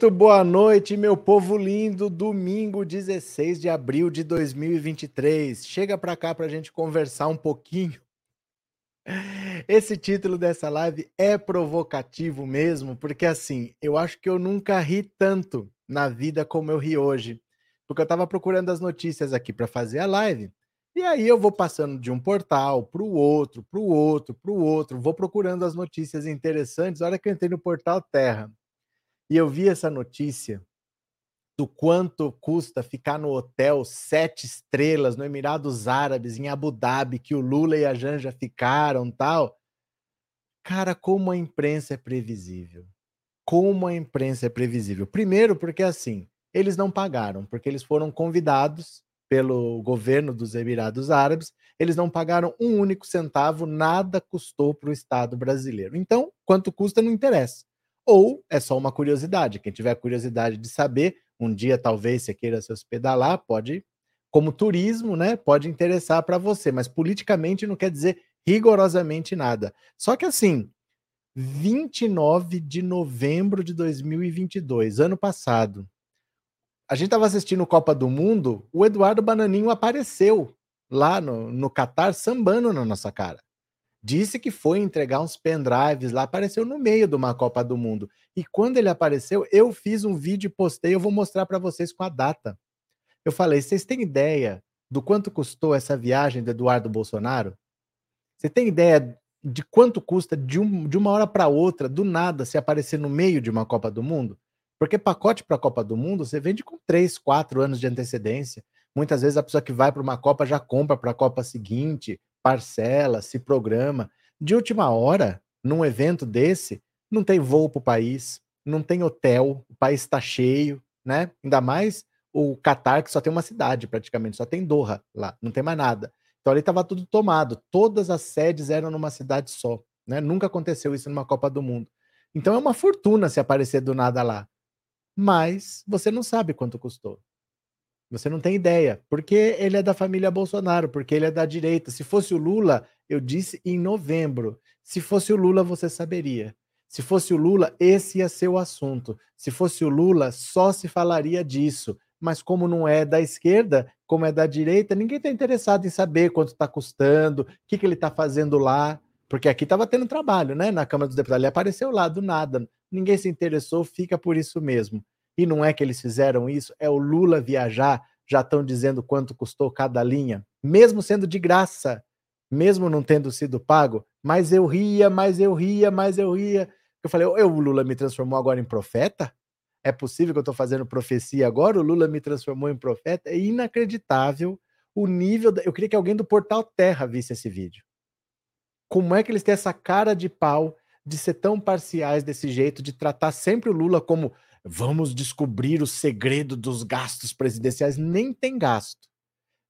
Muito boa noite, meu povo lindo. Domingo 16 de abril de 2023. Chega para cá para a gente conversar um pouquinho. Esse título dessa live é provocativo mesmo, porque assim, eu acho que eu nunca ri tanto na vida como eu ri hoje. Porque eu estava procurando as notícias aqui para fazer a live. E aí eu vou passando de um portal para o outro, para o outro, para o outro, vou procurando as notícias interessantes. A hora que eu entrei no portal Terra, e eu vi essa notícia do quanto custa ficar no hotel sete estrelas no Emirados Árabes, em Abu Dhabi, que o Lula e a Janja ficaram tal. Cara, como a imprensa é previsível. Como a imprensa é previsível. Primeiro, porque assim, eles não pagaram, porque eles foram convidados pelo governo dos Emirados Árabes, eles não pagaram um único centavo, nada custou para o Estado brasileiro. Então, quanto custa não interessa ou é só uma curiosidade. Quem tiver curiosidade de saber, um dia talvez você queira se hospedar lá, pode, como turismo, né? Pode interessar para você, mas politicamente não quer dizer rigorosamente nada. Só que assim, 29 de novembro de 2022, ano passado, a gente estava assistindo Copa do Mundo, o Eduardo Bananinho apareceu lá no, no Catar sambando na nossa cara disse que foi entregar uns pendrives lá, apareceu no meio de uma Copa do Mundo. E quando ele apareceu, eu fiz um vídeo e postei, eu vou mostrar para vocês com a data. Eu falei: vocês têm ideia do quanto custou essa viagem do Eduardo Bolsonaro? Você tem ideia de quanto custa de, um, de uma hora para outra, do nada, se aparecer no meio de uma Copa do Mundo? Porque pacote para a Copa do Mundo você vende com três, quatro anos de antecedência. Muitas vezes a pessoa que vai para uma Copa já compra para a Copa seguinte, parcela, se programa. De última hora, num evento desse, não tem voo para o país, não tem hotel, o país está cheio, né? Ainda mais o Catar, que só tem uma cidade praticamente, só tem Doha lá, não tem mais nada. Então ali estava tudo tomado, todas as sedes eram numa cidade só, né? Nunca aconteceu isso numa Copa do Mundo. Então é uma fortuna se aparecer do nada lá. Mas você não sabe quanto custou. Você não tem ideia, porque ele é da família Bolsonaro, porque ele é da direita. Se fosse o Lula, eu disse em novembro. Se fosse o Lula, você saberia. Se fosse o Lula, esse ia ser o assunto. Se fosse o Lula, só se falaria disso. Mas como não é da esquerda, como é da direita, ninguém está interessado em saber quanto está custando, o que, que ele está fazendo lá. Porque aqui estava tendo trabalho, né? Na Câmara dos Deputados. Ele apareceu lá do nada. Ninguém se interessou, fica por isso mesmo. E não é que eles fizeram isso, é o Lula viajar, já estão dizendo quanto custou cada linha, mesmo sendo de graça, mesmo não tendo sido pago, mas eu ria, mas eu ria, mas eu ria. Eu falei, o Lula me transformou agora em profeta? É possível que eu estou fazendo profecia agora? O Lula me transformou em profeta? É inacreditável o nível. Da... Eu queria que alguém do Portal Terra visse esse vídeo. Como é que eles têm essa cara de pau de ser tão parciais desse jeito, de tratar sempre o Lula como vamos descobrir o segredo dos gastos presidenciais. Nem tem gasto.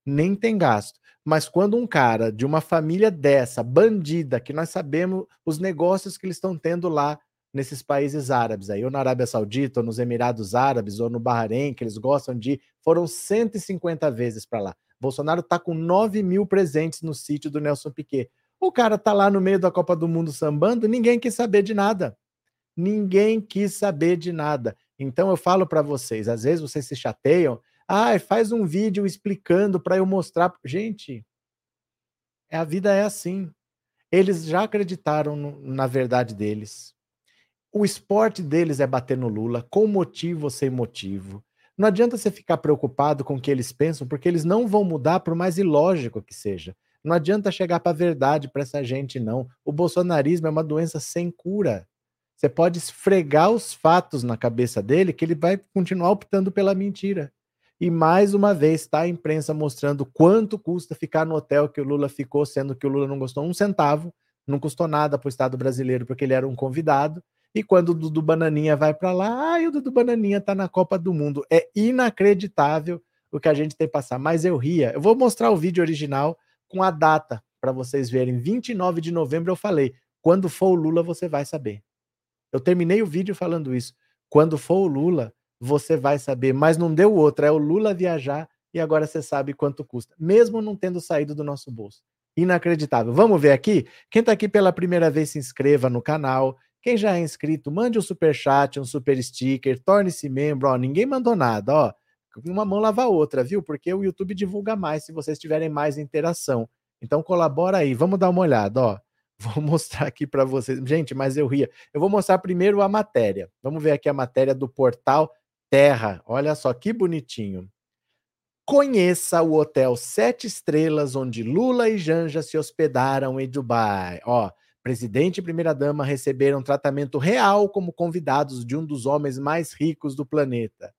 Nem tem gasto. Mas quando um cara de uma família dessa, bandida, que nós sabemos os negócios que eles estão tendo lá nesses países árabes, aí, ou na Arábia Saudita, ou nos Emirados Árabes, ou no Bahrein, que eles gostam de ir, foram 150 vezes para lá. Bolsonaro está com 9 mil presentes no sítio do Nelson Piquet. O cara tá lá no meio da Copa do Mundo sambando, ninguém quis saber de nada. Ninguém quis saber de nada. Então eu falo para vocês, às vezes vocês se chateiam, ah, faz um vídeo explicando para eu mostrar. Gente, a vida é assim. Eles já acreditaram no, na verdade deles. O esporte deles é bater no Lula, com motivo ou sem motivo. Não adianta você ficar preocupado com o que eles pensam, porque eles não vão mudar, por mais ilógico que seja. Não adianta chegar para a verdade para essa gente, não. O bolsonarismo é uma doença sem cura. Você pode esfregar os fatos na cabeça dele que ele vai continuar optando pela mentira. E mais uma vez está a imprensa mostrando quanto custa ficar no hotel que o Lula ficou, sendo que o Lula não gostou um centavo, não custou nada para o Estado brasileiro porque ele era um convidado. E quando o Dudu Bananinha vai para lá, ah, o Dudu Bananinha está na Copa do Mundo. É inacreditável o que a gente tem que passar. Mas eu ria. Eu vou mostrar o vídeo original com a data para vocês verem. 29 de novembro eu falei. Quando for o Lula, você vai saber. Eu terminei o vídeo falando isso. Quando for o Lula, você vai saber, mas não deu outra. É o Lula viajar e agora você sabe quanto custa, mesmo não tendo saído do nosso bolso. Inacreditável. Vamos ver aqui? Quem está aqui pela primeira vez, se inscreva no canal. Quem já é inscrito, mande um super chat, um super sticker, torne-se membro. Ó, ninguém mandou nada, ó. Uma mão lava a outra, viu? Porque o YouTube divulga mais se vocês tiverem mais interação. Então colabora aí. Vamos dar uma olhada, ó. Vou mostrar aqui para vocês. Gente, mas eu ria. Eu vou mostrar primeiro a matéria. Vamos ver aqui a matéria do portal Terra. Olha só que bonitinho. Conheça o hotel Sete Estrelas onde Lula e Janja se hospedaram em Dubai. Ó, presidente e primeira-dama receberam tratamento real como convidados de um dos homens mais ricos do planeta.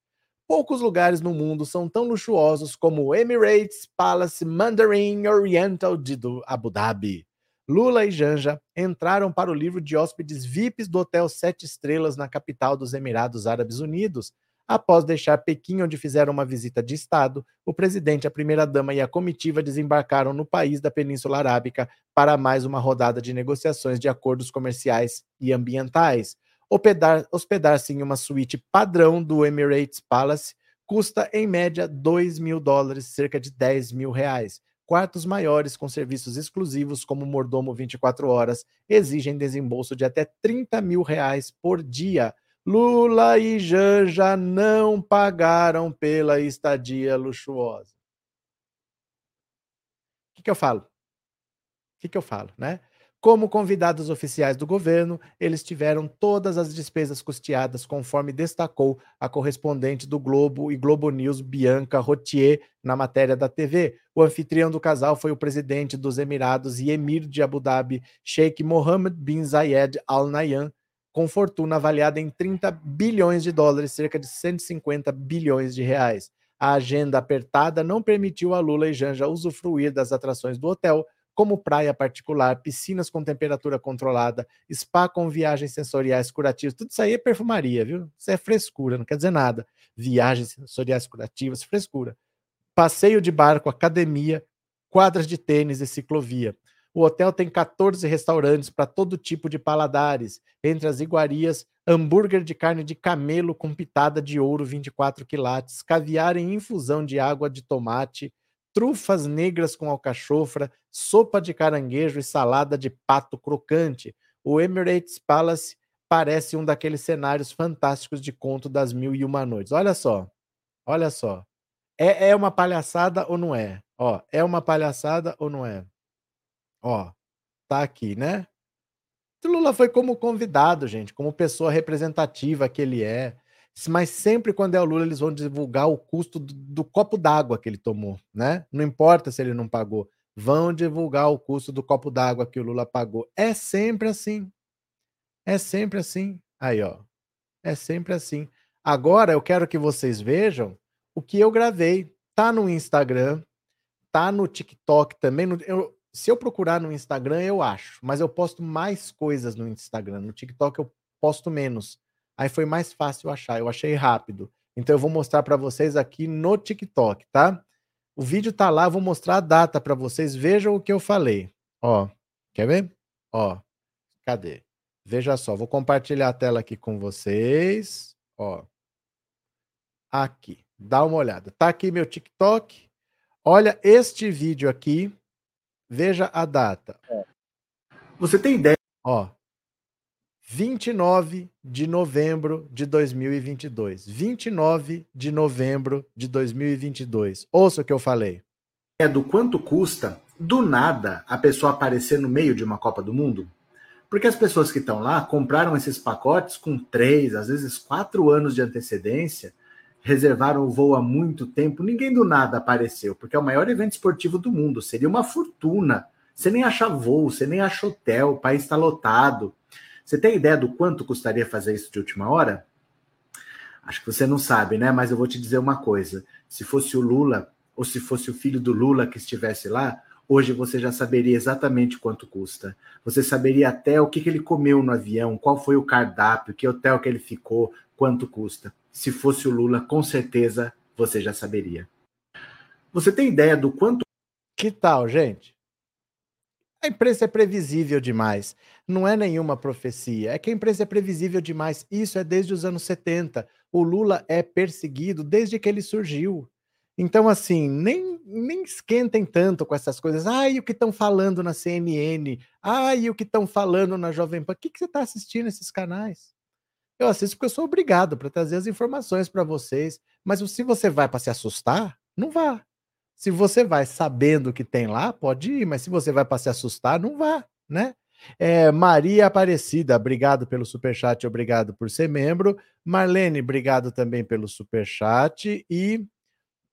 Poucos lugares no mundo são tão luxuosos como o Emirates Palace Mandarin Oriental de Abu Dhabi. Lula e Janja entraram para o livro de hóspedes VIPs do Hotel Sete Estrelas na capital dos Emirados Árabes Unidos, Após deixar Pequim, onde fizeram uma visita de Estado, o presidente, a primeira-dama e a comitiva desembarcaram no país da Península Arábica para mais uma rodada de negociações de acordos comerciais e ambientais. Hospedar-se em uma suíte padrão do Emirates Palace custa, em média, 2 mil dólares, cerca de 10 mil reais. Quartos maiores, com serviços exclusivos, como mordomo 24 horas, exigem desembolso de até 30 mil reais por dia. Lula e Janja não pagaram pela estadia luxuosa. O que, que eu falo? O que, que eu falo, né? Como convidados oficiais do governo, eles tiveram todas as despesas custeadas, conforme destacou a correspondente do Globo e Globo News, Bianca Rotier, na matéria da TV. O anfitrião do casal foi o presidente dos Emirados e emir de Abu Dhabi, Sheikh Mohammed bin Zayed Al Nahyan, com fortuna avaliada em 30 bilhões de dólares, cerca de 150 bilhões de reais. A agenda apertada não permitiu a Lula e Janja usufruir das atrações do hotel, como praia particular, piscinas com temperatura controlada, spa com viagens sensoriais curativas. Tudo isso aí é perfumaria, viu? Isso é frescura, não quer dizer nada. Viagens sensoriais curativas, frescura. Passeio de barco, academia, quadras de tênis e ciclovia. O hotel tem 14 restaurantes para todo tipo de paladares. Entre as iguarias, hambúrguer de carne de camelo com pitada de ouro 24 quilates, caviar em infusão de água de tomate, trufas negras com alcachofra, sopa de caranguejo e salada de pato crocante. O Emirates Palace parece um daqueles cenários fantásticos de conto das mil e uma noites. Olha só, olha só. É, é uma palhaçada ou não é? Ó, é uma palhaçada ou não é? Ó, tá aqui, né. Lula foi como convidado, gente, como pessoa representativa que ele é. Mas sempre quando é o Lula, eles vão divulgar o custo do, do copo d'água que ele tomou, né? Não importa se ele não pagou, vão divulgar o custo do copo d'água que o Lula pagou. É sempre assim. É sempre assim. Aí, ó. É sempre assim. Agora eu quero que vocês vejam o que eu gravei. Tá no Instagram, tá no TikTok também. No, eu, se eu procurar no Instagram, eu acho, mas eu posto mais coisas no Instagram. No TikTok eu posto menos. Aí foi mais fácil achar, eu achei rápido. Então eu vou mostrar para vocês aqui no TikTok, tá? O vídeo tá lá, vou mostrar a data para vocês. Vejam o que eu falei. Ó, quer ver? Ó, cadê? Veja só, vou compartilhar a tela aqui com vocês. Ó, aqui, dá uma olhada. Tá aqui meu TikTok. Olha este vídeo aqui Veja a data. Você tem ideia? Ó, 29 de novembro de 2022. 29 de novembro de 2022. Ouça o que eu falei. É do quanto custa, do nada, a pessoa aparecer no meio de uma Copa do Mundo? Porque as pessoas que estão lá compraram esses pacotes com três, às vezes quatro anos de antecedência reservaram o voo há muito tempo, ninguém do nada apareceu, porque é o maior evento esportivo do mundo, seria uma fortuna. Você nem acha voo, você nem acha hotel, o país está lotado. Você tem ideia do quanto custaria fazer isso de última hora? Acho que você não sabe, né? Mas eu vou te dizer uma coisa: se fosse o Lula, ou se fosse o filho do Lula que estivesse lá, hoje você já saberia exatamente quanto custa. Você saberia até o que, que ele comeu no avião, qual foi o cardápio, que hotel que ele ficou, quanto custa. Se fosse o Lula, com certeza você já saberia. Você tem ideia do quanto. Que tal, gente? A imprensa é previsível demais. Não é nenhuma profecia. É que a imprensa é previsível demais. Isso é desde os anos 70. O Lula é perseguido desde que ele surgiu. Então, assim, nem, nem esquentem tanto com essas coisas. Ai, o que estão falando na CNN? Ai, o que estão falando na Jovem Pan? O que, que você está assistindo esses canais? Eu assisto porque eu sou obrigado para trazer as informações para vocês. Mas se você vai para se assustar, não vá. Se você vai sabendo o que tem lá, pode ir. Mas se você vai para se assustar, não vá, né? É, Maria Aparecida, obrigado pelo superchat, obrigado por ser membro. Marlene, obrigado também pelo superchat. E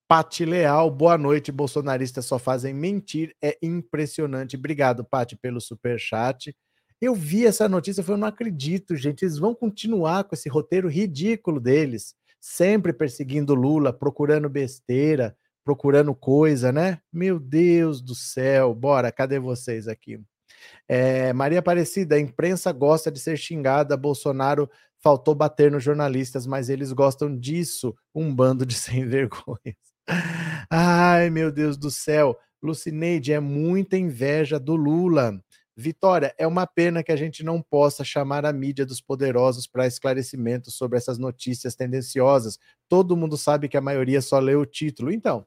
Pati Leal, boa noite. Bolsonaristas só fazem mentir, é impressionante. Obrigado, Pati, pelo superchat. Eu vi essa notícia, eu falei, não acredito, gente. Eles vão continuar com esse roteiro ridículo deles, sempre perseguindo Lula, procurando besteira, procurando coisa, né? Meu Deus do céu, bora, cadê vocês aqui? É, Maria Aparecida, a imprensa gosta de ser xingada, Bolsonaro faltou bater nos jornalistas, mas eles gostam disso, um bando de sem vergonhas. Ai, meu Deus do céu. Lucineide, é muita inveja do Lula. Vitória, é uma pena que a gente não possa chamar a mídia dos poderosos para esclarecimento sobre essas notícias tendenciosas. Todo mundo sabe que a maioria só lê o título. Então,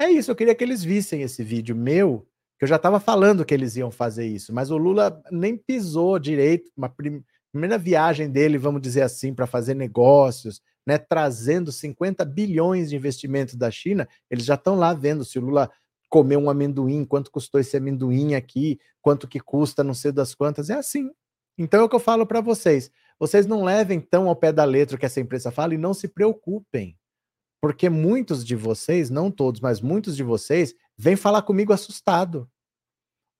é isso. Eu queria que eles vissem esse vídeo meu, que eu já estava falando que eles iam fazer isso, mas o Lula nem pisou direito. Uma prim primeira viagem dele, vamos dizer assim, para fazer negócios, né, trazendo 50 bilhões de investimentos da China. Eles já estão lá vendo se o Lula comer um amendoim, quanto custou esse amendoim aqui, quanto que custa, não sei das quantas, é assim. Então é o que eu falo para vocês. Vocês não levem tão ao pé da letra o que essa empresa fala e não se preocupem. Porque muitos de vocês, não todos, mas muitos de vocês, vêm falar comigo assustado.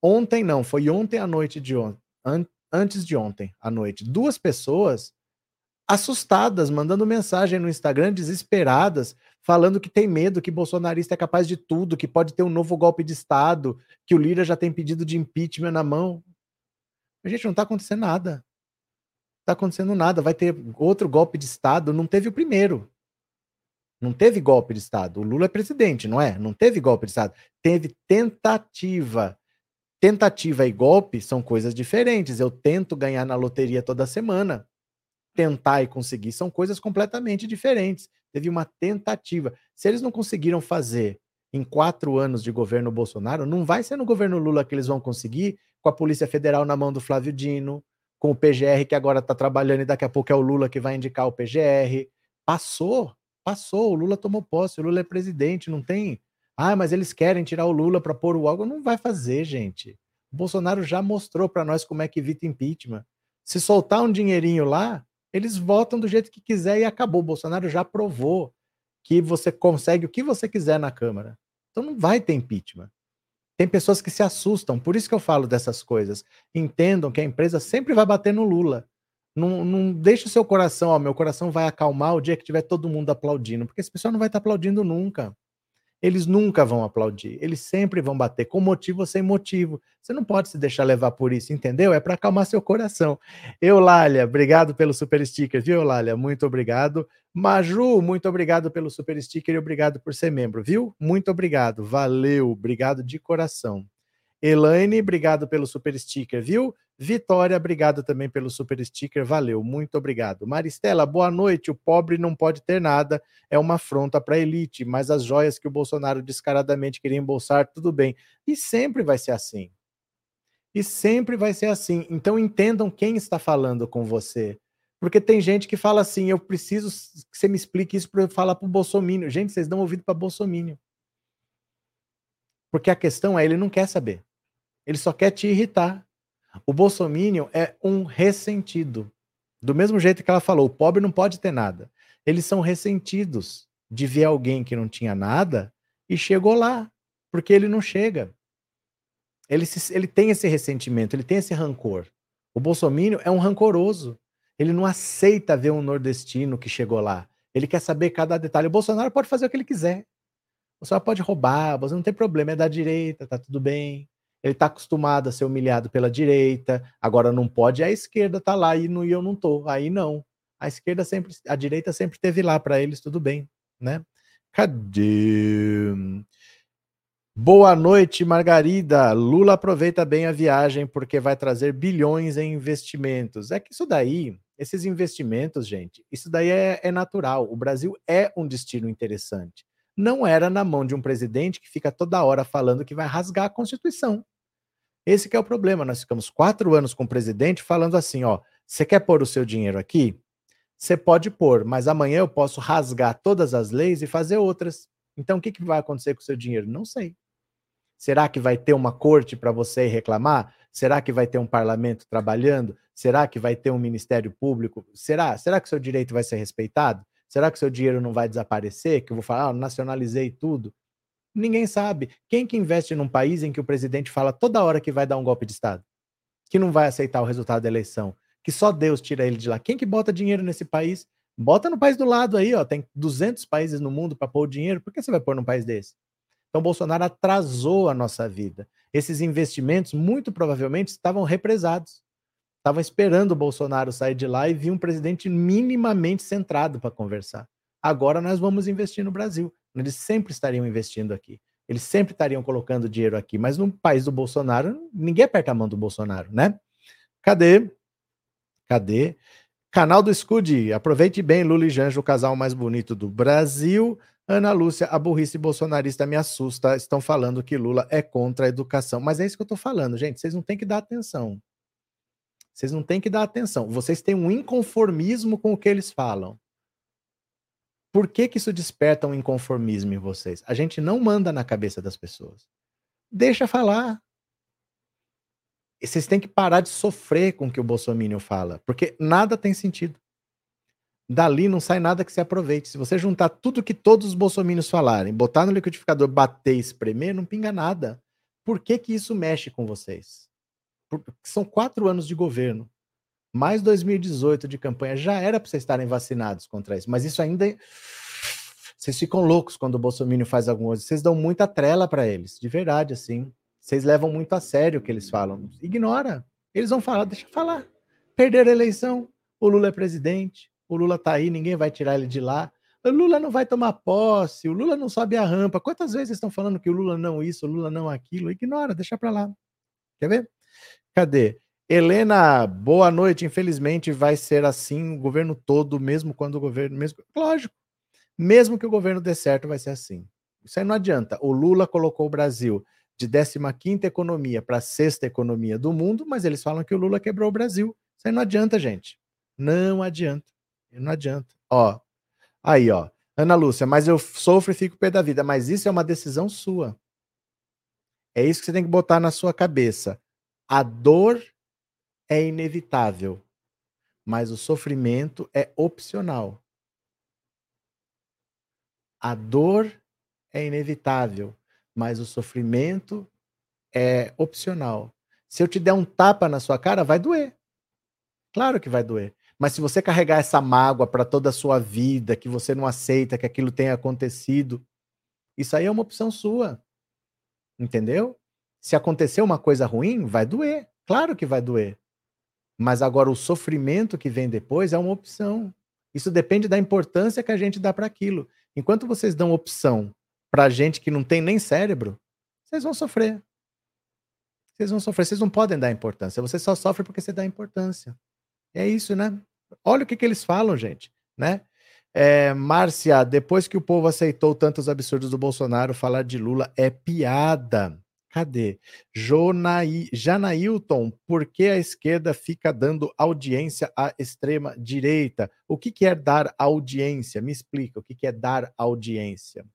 Ontem não, foi ontem à noite de ontem, an antes de ontem à noite. Duas pessoas assustadas, mandando mensagem no Instagram, desesperadas, falando que tem medo, que bolsonarista é capaz de tudo, que pode ter um novo golpe de Estado, que o Lira já tem pedido de impeachment na mão. Gente não está acontecendo nada. Não está acontecendo nada. Vai ter outro golpe de Estado. Não teve o primeiro. Não teve golpe de Estado. O Lula é presidente, não é? Não teve golpe de Estado. Teve tentativa. Tentativa e golpe são coisas diferentes. Eu tento ganhar na loteria toda semana tentar e conseguir são coisas completamente diferentes. Teve uma tentativa. Se eles não conseguiram fazer em quatro anos de governo Bolsonaro, não vai ser no governo Lula que eles vão conseguir, com a Polícia Federal na mão do Flávio Dino, com o PGR que agora está trabalhando e daqui a pouco é o Lula que vai indicar o PGR. Passou, passou. O Lula tomou posse, o Lula é presidente, não tem. Ah, mas eles querem tirar o Lula para pôr o algo. Não vai fazer, gente. O Bolsonaro já mostrou para nós como é que evita impeachment. Se soltar um dinheirinho lá, eles votam do jeito que quiser e acabou. O Bolsonaro já provou que você consegue o que você quiser na Câmara. Então não vai ter impeachment. Tem pessoas que se assustam, por isso que eu falo dessas coisas. Entendam que a empresa sempre vai bater no Lula. Não, não deixe o seu coração, ó, meu coração vai acalmar o dia que tiver todo mundo aplaudindo, porque esse pessoal não vai estar aplaudindo nunca eles nunca vão aplaudir, eles sempre vão bater, com motivo ou sem motivo. Você não pode se deixar levar por isso, entendeu? É para acalmar seu coração. Eulália, obrigado pelo super sticker, viu, Eulália? Muito obrigado. Maju, muito obrigado pelo super sticker e obrigado por ser membro, viu? Muito obrigado, valeu, obrigado de coração. Elaine, obrigado pelo super sticker, viu? Vitória, obrigado também pelo super sticker, valeu, muito obrigado. Maristela, boa noite. O pobre não pode ter nada, é uma afronta para a elite, mas as joias que o Bolsonaro descaradamente queria embolsar, tudo bem. E sempre vai ser assim. E sempre vai ser assim. Então entendam quem está falando com você. Porque tem gente que fala assim: eu preciso que você me explique isso para eu falar para o Bolsonaro. Gente, vocês dão ouvido para Bolsonaro. Porque a questão é: ele não quer saber. Ele só quer te irritar. O bolsominion é um ressentido. Do mesmo jeito que ela falou, o pobre não pode ter nada. Eles são ressentidos de ver alguém que não tinha nada e chegou lá, porque ele não chega. Ele, se, ele tem esse ressentimento, ele tem esse rancor. O bolsominion é um rancoroso. Ele não aceita ver um nordestino que chegou lá. Ele quer saber cada detalhe. O Bolsonaro pode fazer o que ele quiser. O Bolsonaro pode roubar, você não tem problema, é da direita, tá tudo bem. Ele está acostumado a ser humilhado pela direita, agora não pode, a esquerda tá lá e, não, e eu não tô. Aí não. A esquerda sempre, a direita sempre teve lá para eles, tudo bem, né? Cadê? Boa noite, Margarida. Lula aproveita bem a viagem porque vai trazer bilhões em investimentos. É que isso daí, esses investimentos, gente, isso daí é, é natural. O Brasil é um destino interessante. não era na mão de um presidente que fica toda hora falando que vai rasgar a Constituição. Esse é o problema. Nós ficamos quatro anos com o presidente falando assim: ó, você quer pôr o seu dinheiro aqui? Você pode pôr, mas amanhã eu posso rasgar todas as leis e fazer outras. Então o que, que vai acontecer com o seu dinheiro? Não sei. Será que vai ter uma corte para você reclamar? Será que vai ter um parlamento trabalhando? Será que vai ter um ministério público? Será? Será que seu direito vai ser respeitado? Será que seu dinheiro não vai desaparecer? Que eu vou falar, ah, nacionalizei tudo. Ninguém sabe. Quem que investe num país em que o presidente fala toda hora que vai dar um golpe de Estado? Que não vai aceitar o resultado da eleição? Que só Deus tira ele de lá? Quem que bota dinheiro nesse país? Bota no país do lado aí, ó. Tem 200 países no mundo para pôr dinheiro. Por que você vai pôr num país desse? Então, Bolsonaro atrasou a nossa vida. Esses investimentos, muito provavelmente, estavam represados. Estavam esperando o Bolsonaro sair de lá e vir um presidente minimamente centrado para conversar. Agora nós vamos investir no Brasil. Eles sempre estariam investindo aqui. Eles sempre estariam colocando dinheiro aqui. Mas no país do Bolsonaro, ninguém aperta a mão do Bolsonaro, né? Cadê? Cadê? Canal do Scud. Aproveite bem, Lula e Janjo, o casal mais bonito do Brasil. Ana Lúcia, a burrice bolsonarista me assusta. Estão falando que Lula é contra a educação. Mas é isso que eu estou falando, gente. Vocês não têm que dar atenção. Vocês não têm que dar atenção. Vocês têm um inconformismo com o que eles falam. Por que, que isso desperta um inconformismo em vocês? A gente não manda na cabeça das pessoas. Deixa falar. E vocês têm que parar de sofrer com o que o Bolsonaro fala, porque nada tem sentido. Dali não sai nada que se aproveite. Se você juntar tudo que todos os bolsominions falarem, botar no liquidificador, bater e espremer, não pinga nada. Por que que isso mexe com vocês? São quatro anos de governo mais 2018 de campanha, já era para vocês estarem vacinados contra isso, mas isso ainda. Vocês ficam loucos quando o Bolsonaro faz alguma coisa, vocês dão muita trela para eles, de verdade, assim. Vocês levam muito a sério o que eles falam. Ignora. Eles vão falar, deixa falar. Perder a eleição, o Lula é presidente, o Lula tá aí, ninguém vai tirar ele de lá. O Lula não vai tomar posse, o Lula não sobe a rampa. Quantas vezes estão falando que o Lula não isso, o Lula não aquilo? Ignora, deixa para lá. Quer ver? Cadê? Helena, boa noite. Infelizmente vai ser assim o governo todo, mesmo quando o governo. Mesmo, lógico. Mesmo que o governo dê certo, vai ser assim. Isso aí não adianta. O Lula colocou o Brasil de 15 economia para sexta economia do mundo, mas eles falam que o Lula quebrou o Brasil. Isso aí não adianta, gente. Não adianta. Não adianta. Ó, aí, ó. Ana Lúcia, mas eu sofro e fico pé da vida. Mas isso é uma decisão sua. É isso que você tem que botar na sua cabeça. A dor é inevitável, mas o sofrimento é opcional. A dor é inevitável, mas o sofrimento é opcional. Se eu te der um tapa na sua cara, vai doer. Claro que vai doer. Mas se você carregar essa mágoa para toda a sua vida, que você não aceita que aquilo tenha acontecido, isso aí é uma opção sua. Entendeu? Se acontecer uma coisa ruim, vai doer. Claro que vai doer. Mas agora o sofrimento que vem depois é uma opção. Isso depende da importância que a gente dá para aquilo. Enquanto vocês dão opção para gente que não tem nem cérebro, vocês vão sofrer. Vocês vão sofrer. Vocês não podem dar importância. Você só sofre porque você dá importância. É isso, né? Olha o que, que eles falam, gente, né? É, Márcia, depois que o povo aceitou tantos absurdos do Bolsonaro, falar de Lula é piada. Cadê? Jonai, Janailton, por que a esquerda fica dando audiência à extrema direita? O que, que é dar audiência? Me explica, o que, é dar audiência?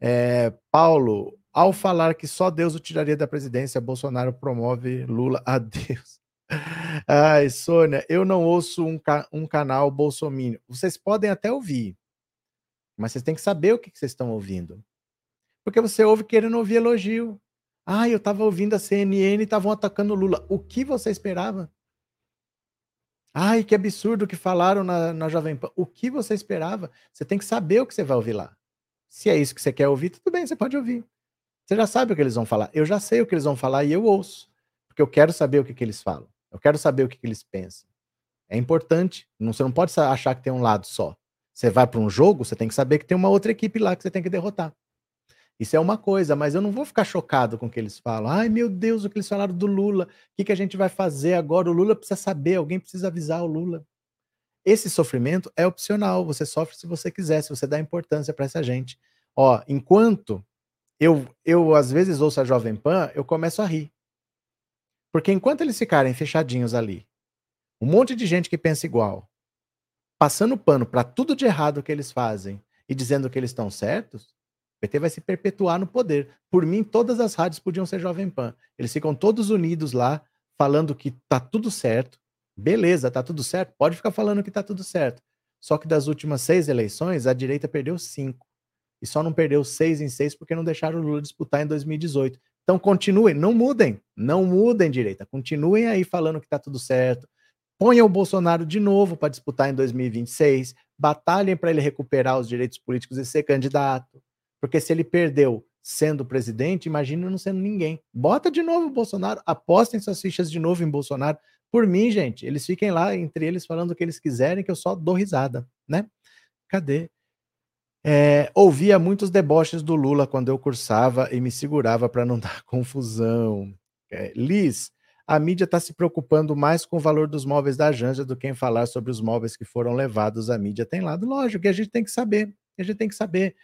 É, Paulo, ao falar que só Deus o tiraria da presidência, Bolsonaro promove Lula a Deus. Ai, Sônia, eu não ouço um, ca um canal bolsominion. Vocês podem até ouvir, mas vocês têm que saber o que, que vocês estão ouvindo. Porque você ouve querendo ouvir elogio. Ah, eu estava ouvindo a CNN e estavam atacando o Lula. O que você esperava? Ai, que absurdo que falaram na, na Jovem Pan. O que você esperava? Você tem que saber o que você vai ouvir lá. Se é isso que você quer ouvir, tudo bem, você pode ouvir. Você já sabe o que eles vão falar. Eu já sei o que eles vão falar e eu ouço. Porque eu quero saber o que, que eles falam. Eu quero saber o que, que eles pensam. É importante. Não, você não pode achar que tem um lado só. Você vai para um jogo, você tem que saber que tem uma outra equipe lá que você tem que derrotar. Isso é uma coisa, mas eu não vou ficar chocado com o que eles falam. Ai, meu Deus, o que eles falaram do Lula. O que, que a gente vai fazer agora? O Lula precisa saber, alguém precisa avisar o Lula. Esse sofrimento é opcional. Você sofre se você quiser, se você dá importância para essa gente. Ó, enquanto eu, eu às vezes ouço a Jovem Pan, eu começo a rir. Porque enquanto eles ficarem fechadinhos ali, um monte de gente que pensa igual, passando pano para tudo de errado que eles fazem e dizendo que eles estão certos, PT vai se perpetuar no poder. Por mim, todas as rádios podiam ser Jovem Pan. Eles ficam todos unidos lá, falando que tá tudo certo. Beleza, tá tudo certo? Pode ficar falando que tá tudo certo. Só que das últimas seis eleições, a direita perdeu cinco. E só não perdeu seis em seis porque não deixaram o Lula disputar em 2018. Então continuem, não mudem, não mudem direita. Continuem aí falando que tá tudo certo. Ponham o Bolsonaro de novo para disputar em 2026. Batalhem para ele recuperar os direitos políticos e ser candidato. Porque se ele perdeu sendo presidente, imagina não sendo ninguém. Bota de novo o Bolsonaro, apostem suas fichas de novo em Bolsonaro. Por mim, gente, eles fiquem lá entre eles falando o que eles quiserem, que eu só dou risada, né? Cadê? É, ouvia muitos deboches do Lula quando eu cursava e me segurava para não dar confusão. É, Liz, a mídia está se preocupando mais com o valor dos móveis da Janja do que em falar sobre os móveis que foram levados à mídia. Tem lado, lógico, que a gente tem que saber. A gente tem que saber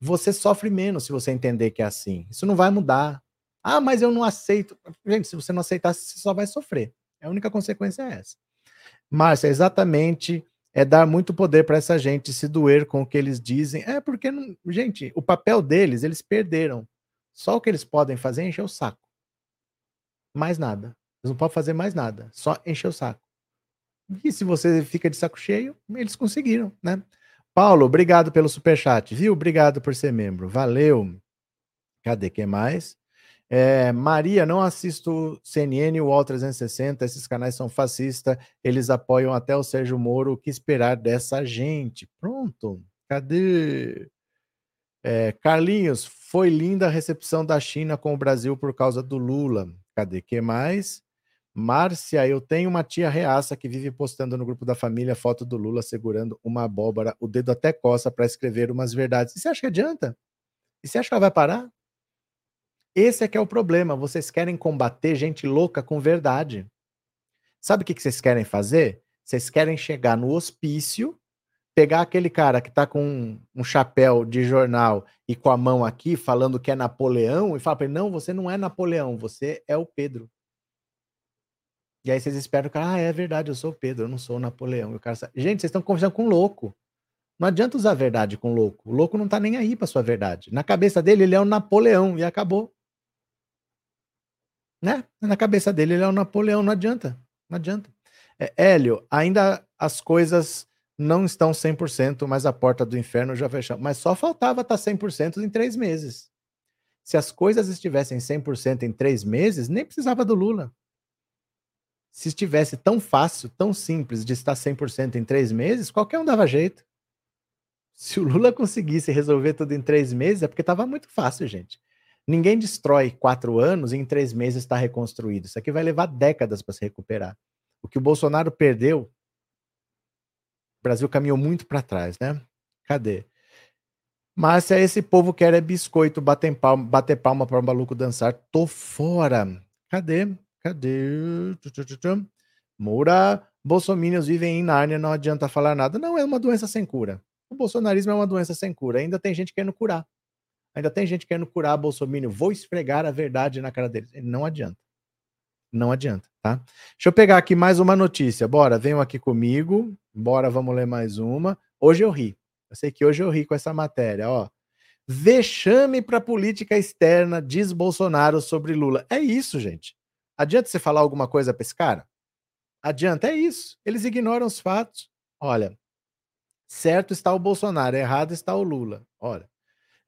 você sofre menos se você entender que é assim. Isso não vai mudar. Ah, mas eu não aceito. Gente, se você não aceitar, você só vai sofrer. A única consequência é essa. Márcia, exatamente é dar muito poder para essa gente se doer com o que eles dizem. É porque, não... gente, o papel deles, eles perderam. Só o que eles podem fazer é encher o saco. Mais nada. Eles não podem fazer mais nada. Só encher o saco. E se você fica de saco cheio, eles conseguiram, né? Paulo, obrigado pelo superchat, viu? Obrigado por ser membro. Valeu. Cadê quem mais? É, Maria, não assisto CNN e UOL 360, esses canais são fascistas, eles apoiam até o Sérgio Moro. O que esperar dessa gente? Pronto, cadê? É, Carlinhos, foi linda a recepção da China com o Brasil por causa do Lula. Cadê que mais? Márcia, eu tenho uma tia reaça que vive postando no grupo da família foto do Lula segurando uma abóbora, o dedo até coça para escrever umas verdades. E você acha que adianta? E você acha que ela vai parar? Esse é que é o problema. Vocês querem combater gente louca com verdade. Sabe o que vocês querem fazer? Vocês querem chegar no hospício, pegar aquele cara que está com um, chapéu de jornal e com a mão aqui falando que é Napoleão e falar para ele: não, você não é Napoleão, você é o Pedro. E aí vocês esperam que, ah, é verdade, eu sou o Pedro, eu não sou o Napoleão. E o cara Gente, vocês estão conversando com um louco. Não adianta usar a verdade com louco. O louco não tá nem aí para sua verdade. Na cabeça dele, ele é o Napoleão e acabou. Né? Na cabeça dele, ele é o Napoleão, não adianta. Não adianta. É, Hélio, ainda as coisas não estão 100%, mas a porta do inferno já fechou. Mas só faltava estar 100% em três meses. Se as coisas estivessem 100% em três meses, nem precisava do Lula se estivesse tão fácil, tão simples de estar 100% em três meses, qualquer um dava jeito. Se o Lula conseguisse resolver tudo em três meses, é porque estava muito fácil, gente. Ninguém destrói quatro anos e em três meses está reconstruído. Isso aqui vai levar décadas para se recuperar. O que o Bolsonaro perdeu, o Brasil caminhou muito para trás, né? Cadê? Márcia, esse povo quer é biscoito, bater palma, bater palma para o maluco dançar. Tô fora. Cadê? Cadê? Moura, bolsominions vivem em Nárnia, não adianta falar nada. Não é uma doença sem cura. O bolsonarismo é uma doença sem cura. Ainda tem gente querendo curar. Ainda tem gente querendo curar Bolsonaro. Vou esfregar a verdade na cara deles. Não adianta. Não adianta, tá? Deixa eu pegar aqui mais uma notícia. Bora, venham aqui comigo. Bora, vamos ler mais uma. Hoje eu ri. Eu sei que hoje eu ri com essa matéria, ó. Vexame para política externa, diz Bolsonaro sobre Lula. É isso, gente. Adianta você falar alguma coisa para esse cara? Adianta, é isso. Eles ignoram os fatos. Olha, certo está o Bolsonaro, errado está o Lula. Olha,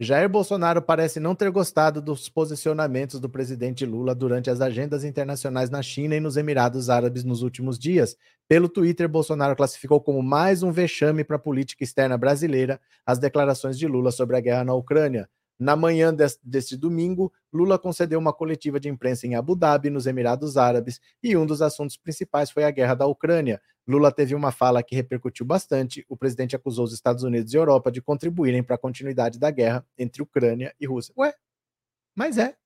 Jair Bolsonaro parece não ter gostado dos posicionamentos do presidente Lula durante as agendas internacionais na China e nos Emirados Árabes nos últimos dias. Pelo Twitter, Bolsonaro classificou como mais um vexame para a política externa brasileira as declarações de Lula sobre a guerra na Ucrânia. Na manhã deste domingo, Lula concedeu uma coletiva de imprensa em Abu Dhabi, nos Emirados Árabes, e um dos assuntos principais foi a guerra da Ucrânia. Lula teve uma fala que repercutiu bastante. O presidente acusou os Estados Unidos e Europa de contribuírem para a continuidade da guerra entre Ucrânia e Rússia. Ué, mas é.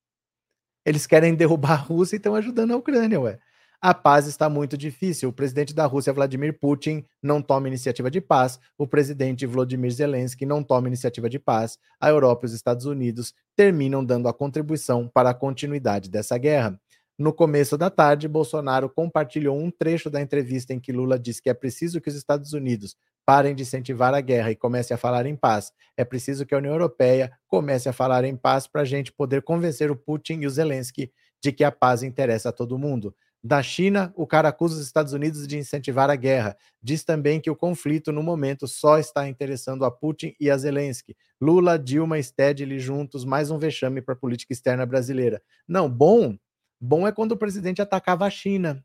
Eles querem derrubar a Rússia e estão ajudando a Ucrânia, ué. A paz está muito difícil. O presidente da Rússia, Vladimir Putin, não toma iniciativa de paz. O presidente Vladimir Zelensky não toma iniciativa de paz. A Europa e os Estados Unidos terminam dando a contribuição para a continuidade dessa guerra. No começo da tarde, Bolsonaro compartilhou um trecho da entrevista em que Lula disse que é preciso que os Estados Unidos parem de incentivar a guerra e comecem a falar em paz. É preciso que a União Europeia comece a falar em paz para a gente poder convencer o Putin e o Zelensky de que a paz interessa a todo mundo. Da China, o cara acusa os Estados Unidos de incentivar a guerra. Diz também que o conflito, no momento, só está interessando a Putin e a Zelensky. Lula, Dilma e Stedley juntos, mais um vexame para a política externa brasileira. Não, bom, bom é quando o presidente atacava a China.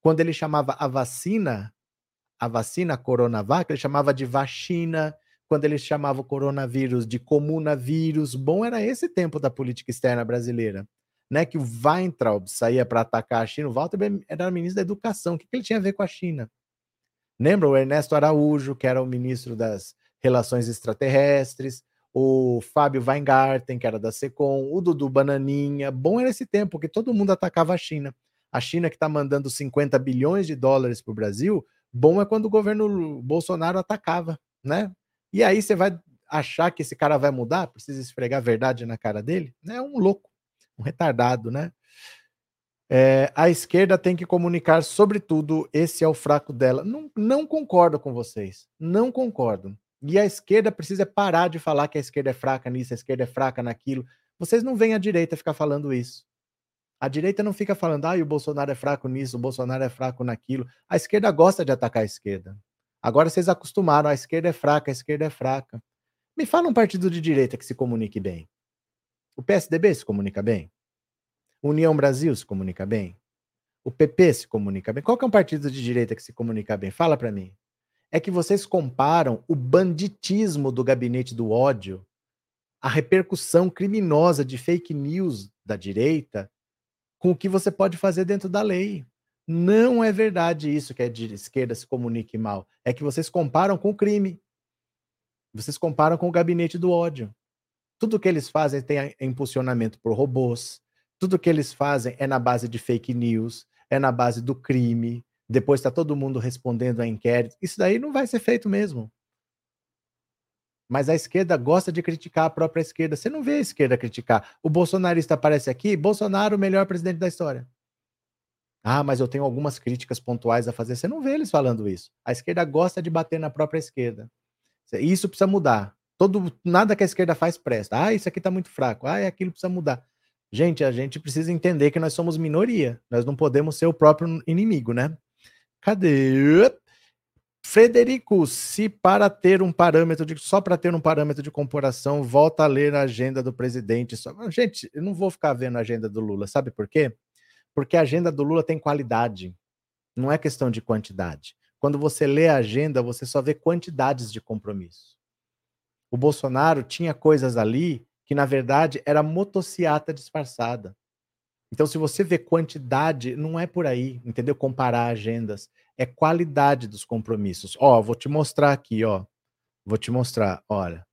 Quando ele chamava a vacina, a vacina Coronavac, ele chamava de vacina. Quando ele chamava o coronavírus de comunavírus, bom era esse tempo da política externa brasileira né, que o Weintraub saía para atacar a China, o Walter era ministro da Educação. O que, que ele tinha a ver com a China? Lembra o Ernesto Araújo, que era o ministro das Relações Extraterrestres, o Fábio Weingarten, que era da SECOM, o Dudu Bananinha. Bom era esse tempo, porque todo mundo atacava a China. A China que está mandando 50 bilhões de dólares para o Brasil, bom é quando o governo Bolsonaro atacava, né? E aí você vai achar que esse cara vai mudar? Precisa esfregar a verdade na cara dele? É um louco um retardado, né? É, a esquerda tem que comunicar sobre tudo, esse é o fraco dela. Não, não concordo com vocês, não concordo. E a esquerda precisa parar de falar que a esquerda é fraca nisso, a esquerda é fraca naquilo. Vocês não veem a direita ficar falando isso. A direita não fica falando, ah, o Bolsonaro é fraco nisso, o Bolsonaro é fraco naquilo. A esquerda gosta de atacar a esquerda. Agora vocês acostumaram, a esquerda é fraca, a esquerda é fraca. Me fala um partido de direita que se comunique bem. O PSDB se comunica bem? União Brasil se comunica bem? O PP se comunica bem? Qual que é um partido de direita que se comunica bem? Fala para mim. É que vocês comparam o banditismo do gabinete do ódio, a repercussão criminosa de fake news da direita, com o que você pode fazer dentro da lei. Não é verdade isso que a esquerda se comunique mal. É que vocês comparam com o crime. Vocês comparam com o gabinete do ódio. Tudo que eles fazem tem impulsionamento por robôs. Tudo que eles fazem é na base de fake news, é na base do crime. Depois está todo mundo respondendo a inquérito. Isso daí não vai ser feito mesmo. Mas a esquerda gosta de criticar a própria esquerda. Você não vê a esquerda criticar. O bolsonarista aparece aqui, Bolsonaro, o melhor presidente da história. Ah, mas eu tenho algumas críticas pontuais a fazer. Você não vê eles falando isso. A esquerda gosta de bater na própria esquerda. Isso precisa mudar. Todo, nada que a esquerda faz presta. Ah, isso aqui está muito fraco. Ah, aquilo precisa mudar. Gente, a gente precisa entender que nós somos minoria. Nós não podemos ser o próprio inimigo, né? Cadê? Frederico, se para ter um parâmetro de só para ter um parâmetro de comparação, volta a ler a agenda do presidente. Só... Gente, eu não vou ficar vendo a agenda do Lula, sabe por quê? Porque a agenda do Lula tem qualidade, não é questão de quantidade. Quando você lê a agenda, você só vê quantidades de compromisso. O Bolsonaro tinha coisas ali que, na verdade, era motociata disfarçada. Então, se você vê quantidade, não é por aí, entendeu? Comparar agendas. É qualidade dos compromissos. Ó, vou te mostrar aqui, ó. Vou te mostrar, olha.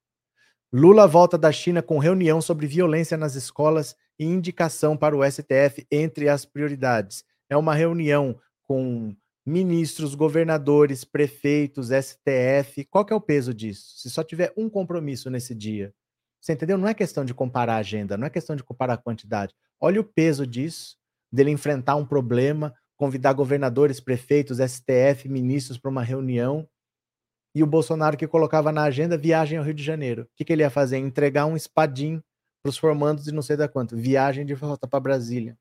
Lula volta da China com reunião sobre violência nas escolas e indicação para o STF entre as prioridades. É uma reunião com ministros, governadores, prefeitos, STF. Qual que é o peso disso? Se só tiver um compromisso nesse dia. Você entendeu? Não é questão de comparar a agenda, não é questão de comparar a quantidade. Olha o peso disso, dele enfrentar um problema, convidar governadores, prefeitos, STF, ministros para uma reunião. E o Bolsonaro que colocava na agenda viagem ao Rio de Janeiro. O que, que ele ia fazer? Entregar um espadim para os formandos de não sei da quanto. Viagem de volta para Brasília.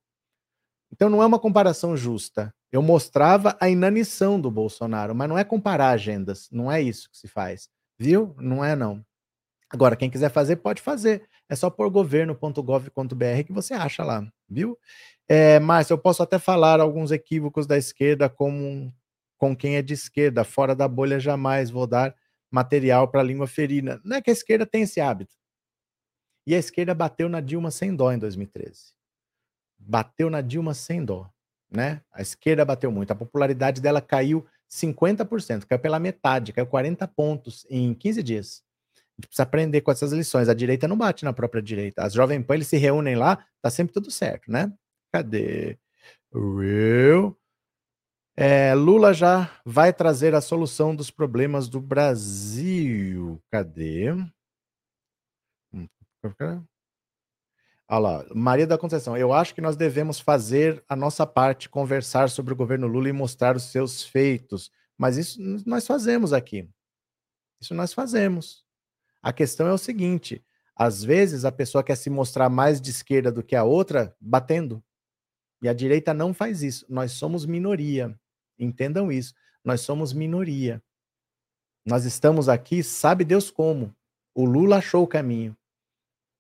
Então não é uma comparação justa. Eu mostrava a inanição do Bolsonaro, mas não é comparar agendas, não é isso que se faz. Viu? Não é não. Agora, quem quiser fazer, pode fazer. É só por governo.gov.br que você acha lá, viu? É, Márcio, eu posso até falar alguns equívocos da esquerda com, com quem é de esquerda. Fora da bolha, jamais vou dar material para a língua ferina. Não é que a esquerda tem esse hábito. E a esquerda bateu na Dilma sem dó em 2013. Bateu na Dilma sem dó né? A esquerda bateu muito. A popularidade dela caiu 50%, caiu pela metade, caiu 40 pontos em 15 dias. A gente precisa aprender com essas lições. A direita não bate na própria direita. As Jovem Pan, eles se reúnem lá, tá sempre tudo certo, né? Cadê? Eu É, Lula já vai trazer a solução dos problemas do Brasil. Cadê? Olha lá, Maria da Conceição, eu acho que nós devemos fazer a nossa parte, conversar sobre o governo Lula e mostrar os seus feitos. Mas isso nós fazemos aqui. Isso nós fazemos. A questão é o seguinte: às vezes a pessoa quer se mostrar mais de esquerda do que a outra, batendo. E a direita não faz isso. Nós somos minoria. Entendam isso. Nós somos minoria. Nós estamos aqui, sabe Deus como. O Lula achou o caminho.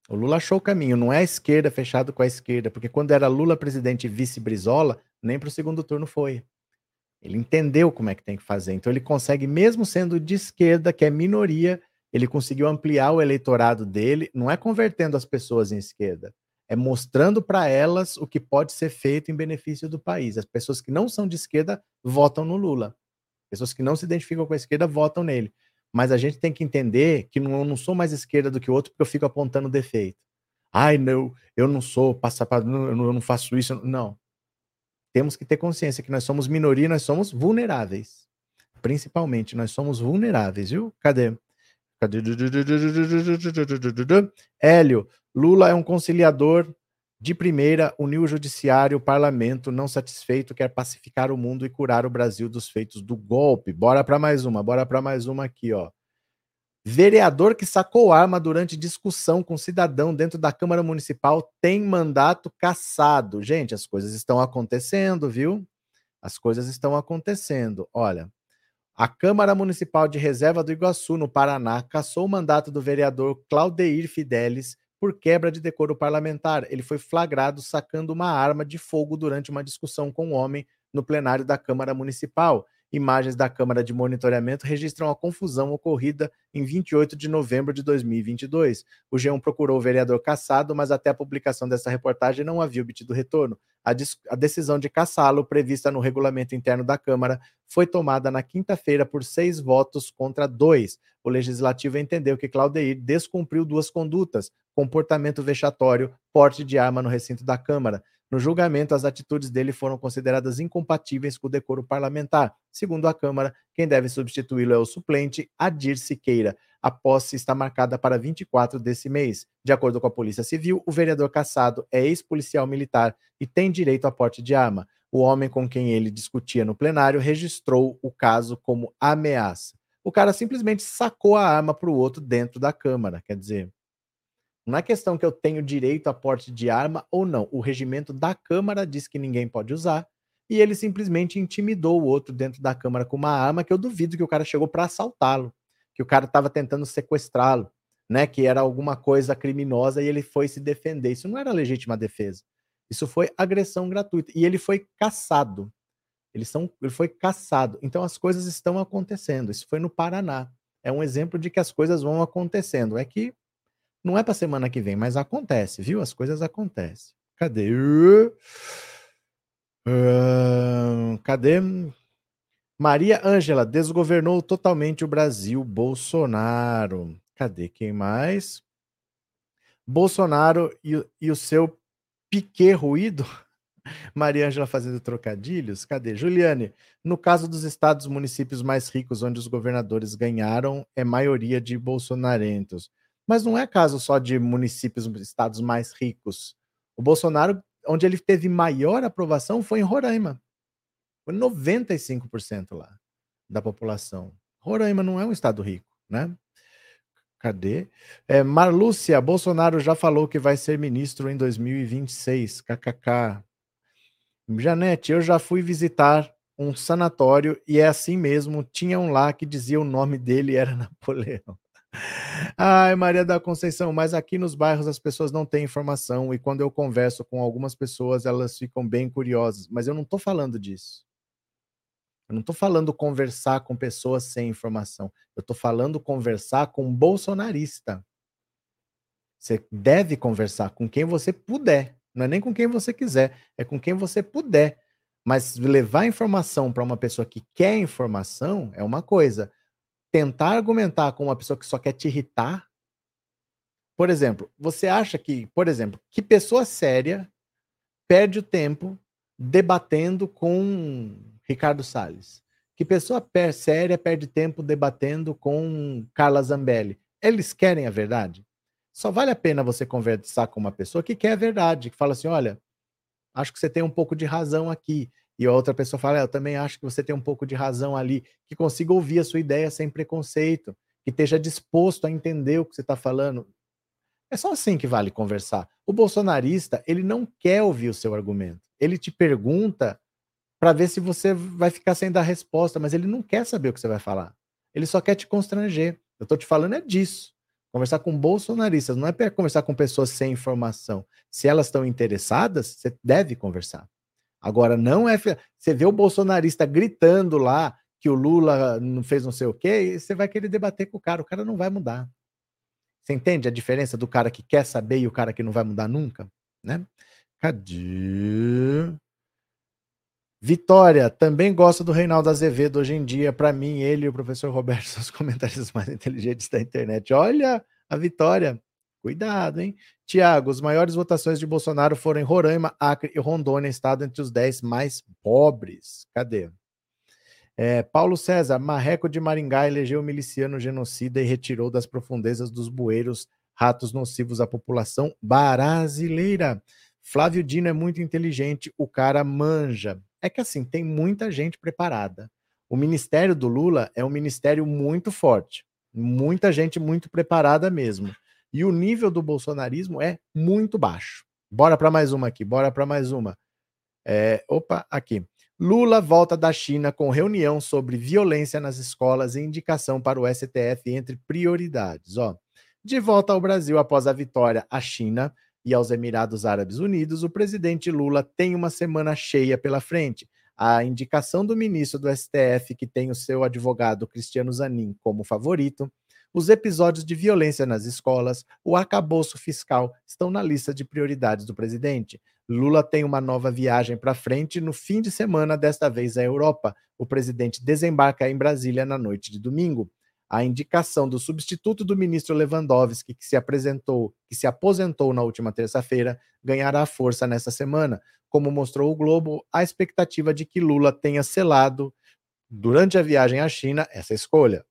O Lula achou o caminho. Não é a esquerda fechado com a esquerda, porque quando era Lula presidente e vice Brizola, nem para o segundo turno foi. Ele entendeu como é que tem que fazer. Então ele consegue, mesmo sendo de esquerda, que é minoria, ele conseguiu ampliar o eleitorado dele, não é convertendo as pessoas em esquerda, é mostrando para elas o que pode ser feito em benefício do país. As pessoas que não são de esquerda votam no Lula. Pessoas que não se identificam com a esquerda votam nele. Mas a gente tem que entender que não, eu não sou mais esquerda do que o outro porque eu fico apontando defeito. Ai, não, eu não sou passapado, eu não faço isso. Não. Temos que ter consciência que nós somos minoria, nós somos vulneráveis. Principalmente, nós somos vulneráveis, viu? Cadê? Cadê? Hélio, Lula é um conciliador de primeira, uniu o judiciário, o parlamento, não satisfeito, quer pacificar o mundo e curar o Brasil dos feitos do golpe. Bora para mais uma, bora para mais uma aqui, ó. Vereador que sacou arma durante discussão com cidadão dentro da Câmara Municipal tem mandato cassado. Gente, as coisas estão acontecendo, viu? As coisas estão acontecendo. Olha, a Câmara Municipal de Reserva do Iguaçu, no Paraná, cassou o mandato do vereador Claudeir Fidelis por quebra de decoro parlamentar. Ele foi flagrado sacando uma arma de fogo durante uma discussão com um homem no plenário da Câmara Municipal. Imagens da Câmara de Monitoramento registram a confusão ocorrida em 28 de novembro de 2022. O G1 procurou o vereador caçado, mas até a publicação dessa reportagem não havia obtido retorno. A, a decisão de caçá-lo, prevista no regulamento interno da Câmara, foi tomada na quinta-feira por seis votos contra dois. O Legislativo entendeu que Claudeir descumpriu duas condutas: comportamento vexatório, porte de arma no recinto da Câmara. No julgamento, as atitudes dele foram consideradas incompatíveis com o decoro parlamentar. Segundo a Câmara, quem deve substituí-lo é o suplente Adir Siqueira. A posse está marcada para 24 desse mês. De acordo com a Polícia Civil, o vereador caçado é ex-policial militar e tem direito a porte de arma. O homem com quem ele discutia no plenário registrou o caso como ameaça. O cara simplesmente sacou a arma para o outro dentro da Câmara. Quer dizer, não é questão que eu tenho direito a porte de arma ou não. O regimento da Câmara diz que ninguém pode usar. E ele simplesmente intimidou o outro dentro da Câmara com uma arma que eu duvido que o cara chegou para assaltá-lo. Que o cara estava tentando sequestrá-lo, né? Que era alguma coisa criminosa e ele foi se defender. Isso não era legítima defesa. Isso foi agressão gratuita. E ele foi caçado. Eles são, ele foi caçado. Então as coisas estão acontecendo. Isso foi no Paraná. É um exemplo de que as coisas vão acontecendo. É que não é para semana que vem, mas acontece, viu? As coisas acontecem. Cadê? Uh, cadê? Maria Ângela desgovernou totalmente o Brasil. Bolsonaro. Cadê quem mais? Bolsonaro e, e o seu piquet ruído. Maria Ângela fazendo trocadilhos. Cadê? Juliane, no caso dos estados municípios mais ricos, onde os governadores ganharam, é maioria de bolsonarentos. Mas não é caso só de municípios, estados mais ricos. O Bolsonaro, onde ele teve maior aprovação, foi em Roraima. Foi 95% lá da população. Roraima não é um estado rico, né? Cadê? É, Marlúcia, Bolsonaro já falou que vai ser ministro em 2026. KKK. Janete, eu já fui visitar um sanatório e é assim mesmo. Tinha um lá que dizia o nome dele era Napoleão. Ai, Maria da Conceição, mas aqui nos bairros as pessoas não têm informação e quando eu converso com algumas pessoas, elas ficam bem curiosas. Mas eu não estou falando disso. Eu não estou falando conversar com pessoas sem informação. Eu estou falando conversar com um bolsonarista. Você deve conversar com quem você puder. Não é nem com quem você quiser, é com quem você puder. Mas levar informação para uma pessoa que quer informação é uma coisa tentar argumentar com uma pessoa que só quer te irritar. Por exemplo, você acha que, por exemplo, que pessoa séria perde o tempo debatendo com Ricardo Salles. Que pessoa séria perde tempo debatendo com Carla Zambelli? Eles querem a verdade? Só vale a pena você conversar com uma pessoa que quer a verdade, que fala assim: olha, acho que você tem um pouco de razão aqui. E a outra pessoa fala: é, eu também acho que você tem um pouco de razão ali. Que consiga ouvir a sua ideia sem preconceito, que esteja disposto a entender o que você está falando. É só assim que vale conversar. O bolsonarista, ele não quer ouvir o seu argumento. Ele te pergunta para ver se você vai ficar sem dar resposta, mas ele não quer saber o que você vai falar. Ele só quer te constranger. Eu estou te falando é disso. Conversar com bolsonaristas não é para conversar com pessoas sem informação. Se elas estão interessadas, você deve conversar. Agora, não é. Você vê o bolsonarista gritando lá que o Lula não fez não sei o quê, você vai querer debater com o cara. O cara não vai mudar. Você entende a diferença do cara que quer saber e o cara que não vai mudar nunca? Né? Cadê? Vitória, também gosta do Reinaldo Azevedo hoje em dia. Para mim, ele e o professor Roberto são os comentários mais inteligentes da internet. Olha a Vitória. Cuidado, hein? Tiago, as maiores votações de Bolsonaro foram em Roraima, Acre e Rondônia, estado entre os 10 mais pobres. Cadê? É, Paulo César, Marreco de Maringá elegeu miliciano genocida e retirou das profundezas dos bueiros ratos nocivos à população brasileira. Flávio Dino é muito inteligente, o cara manja. É que assim, tem muita gente preparada. O ministério do Lula é um ministério muito forte, muita gente muito preparada mesmo. E o nível do bolsonarismo é muito baixo. Bora para mais uma aqui, bora para mais uma. É, opa, aqui. Lula volta da China com reunião sobre violência nas escolas e indicação para o STF entre prioridades. Ó, de volta ao Brasil após a vitória à China e aos Emirados Árabes Unidos, o presidente Lula tem uma semana cheia pela frente. A indicação do ministro do STF, que tem o seu advogado Cristiano Zanin como favorito, os episódios de violência nas escolas, o arcabouço fiscal estão na lista de prioridades do presidente. Lula tem uma nova viagem para frente no fim de semana, desta vez à Europa. O presidente desembarca em Brasília na noite de domingo. A indicação do substituto do ministro Lewandowski, que se apresentou, que se aposentou na última terça-feira, ganhará força nessa semana. Como mostrou o Globo, a expectativa de que Lula tenha selado durante a viagem à China essa escolha.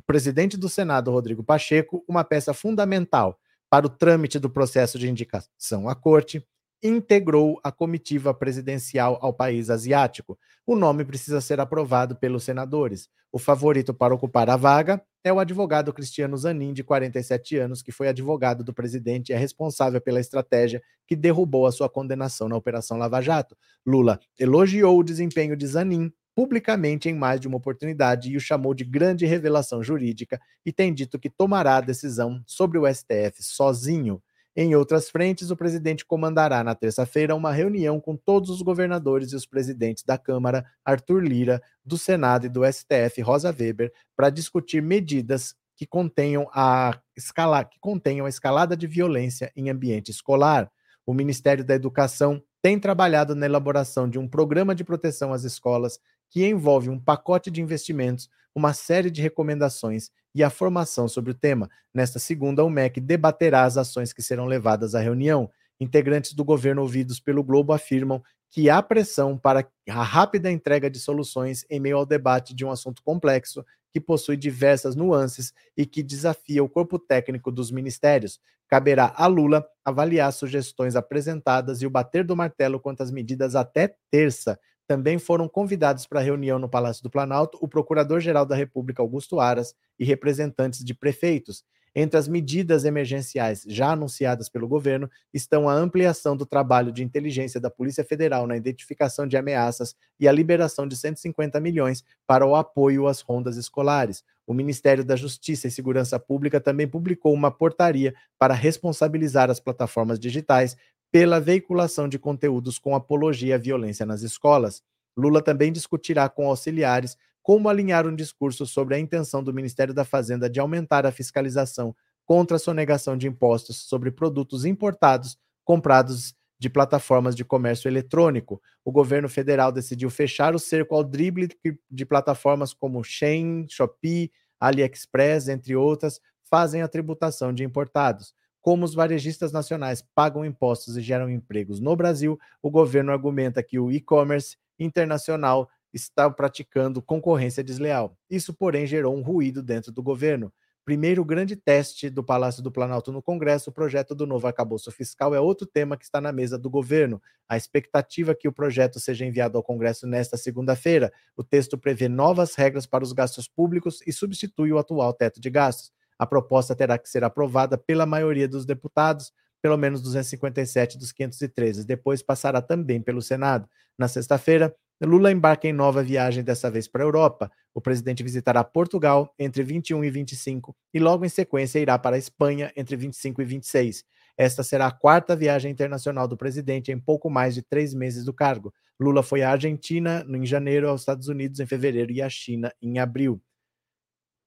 O presidente do Senado, Rodrigo Pacheco, uma peça fundamental para o trâmite do processo de indicação à corte, integrou a comitiva presidencial ao país asiático. O nome precisa ser aprovado pelos senadores. O favorito para ocupar a vaga é o advogado Cristiano Zanin, de 47 anos, que foi advogado do presidente e é responsável pela estratégia que derrubou a sua condenação na Operação Lava Jato. Lula elogiou o desempenho de Zanin publicamente em mais de uma oportunidade e o chamou de grande revelação jurídica e tem dito que tomará a decisão sobre o STF sozinho. Em outras frentes, o presidente comandará na terça-feira uma reunião com todos os governadores e os presidentes da Câmara, Arthur Lira, do Senado e do STF, Rosa Weber, para discutir medidas que contenham a escala, que contenham a escalada de violência em ambiente escolar. O Ministério da Educação tem trabalhado na elaboração de um programa de proteção às escolas que envolve um pacote de investimentos, uma série de recomendações e a formação sobre o tema. Nesta segunda, o MEC debaterá as ações que serão levadas à reunião. Integrantes do governo ouvidos pelo Globo afirmam que há pressão para a rápida entrega de soluções em meio ao debate de um assunto complexo que possui diversas nuances e que desafia o corpo técnico dos ministérios. Caberá a Lula avaliar sugestões apresentadas e o bater do martelo quanto às medidas até terça. Também foram convidados para a reunião no Palácio do Planalto o Procurador-Geral da República, Augusto Aras, e representantes de prefeitos. Entre as medidas emergenciais já anunciadas pelo governo estão a ampliação do trabalho de inteligência da Polícia Federal na identificação de ameaças e a liberação de 150 milhões para o apoio às rondas escolares. O Ministério da Justiça e Segurança Pública também publicou uma portaria para responsabilizar as plataformas digitais pela veiculação de conteúdos com apologia à violência nas escolas. Lula também discutirá com auxiliares como alinhar um discurso sobre a intenção do Ministério da Fazenda de aumentar a fiscalização contra a sonegação de impostos sobre produtos importados comprados de plataformas de comércio eletrônico. O governo federal decidiu fechar o cerco ao drible de plataformas como Shein, Shopee, AliExpress, entre outras, fazem a tributação de importados. Como os varejistas nacionais pagam impostos e geram empregos no Brasil, o governo argumenta que o e-commerce internacional está praticando concorrência desleal. Isso, porém, gerou um ruído dentro do governo. Primeiro grande teste do Palácio do Planalto no Congresso, o projeto do novo arcabouço fiscal é outro tema que está na mesa do governo. A expectativa é que o projeto seja enviado ao Congresso nesta segunda-feira. O texto prevê novas regras para os gastos públicos e substitui o atual teto de gastos. A proposta terá que ser aprovada pela maioria dos deputados, pelo menos 257 dos 513. Depois passará também pelo Senado. Na sexta-feira, Lula embarca em nova viagem, dessa vez para a Europa. O presidente visitará Portugal entre 21 e 25 e logo em sequência irá para a Espanha entre 25 e 26. Esta será a quarta viagem internacional do presidente em pouco mais de três meses do cargo. Lula foi à Argentina em janeiro, aos Estados Unidos em fevereiro e à China em abril.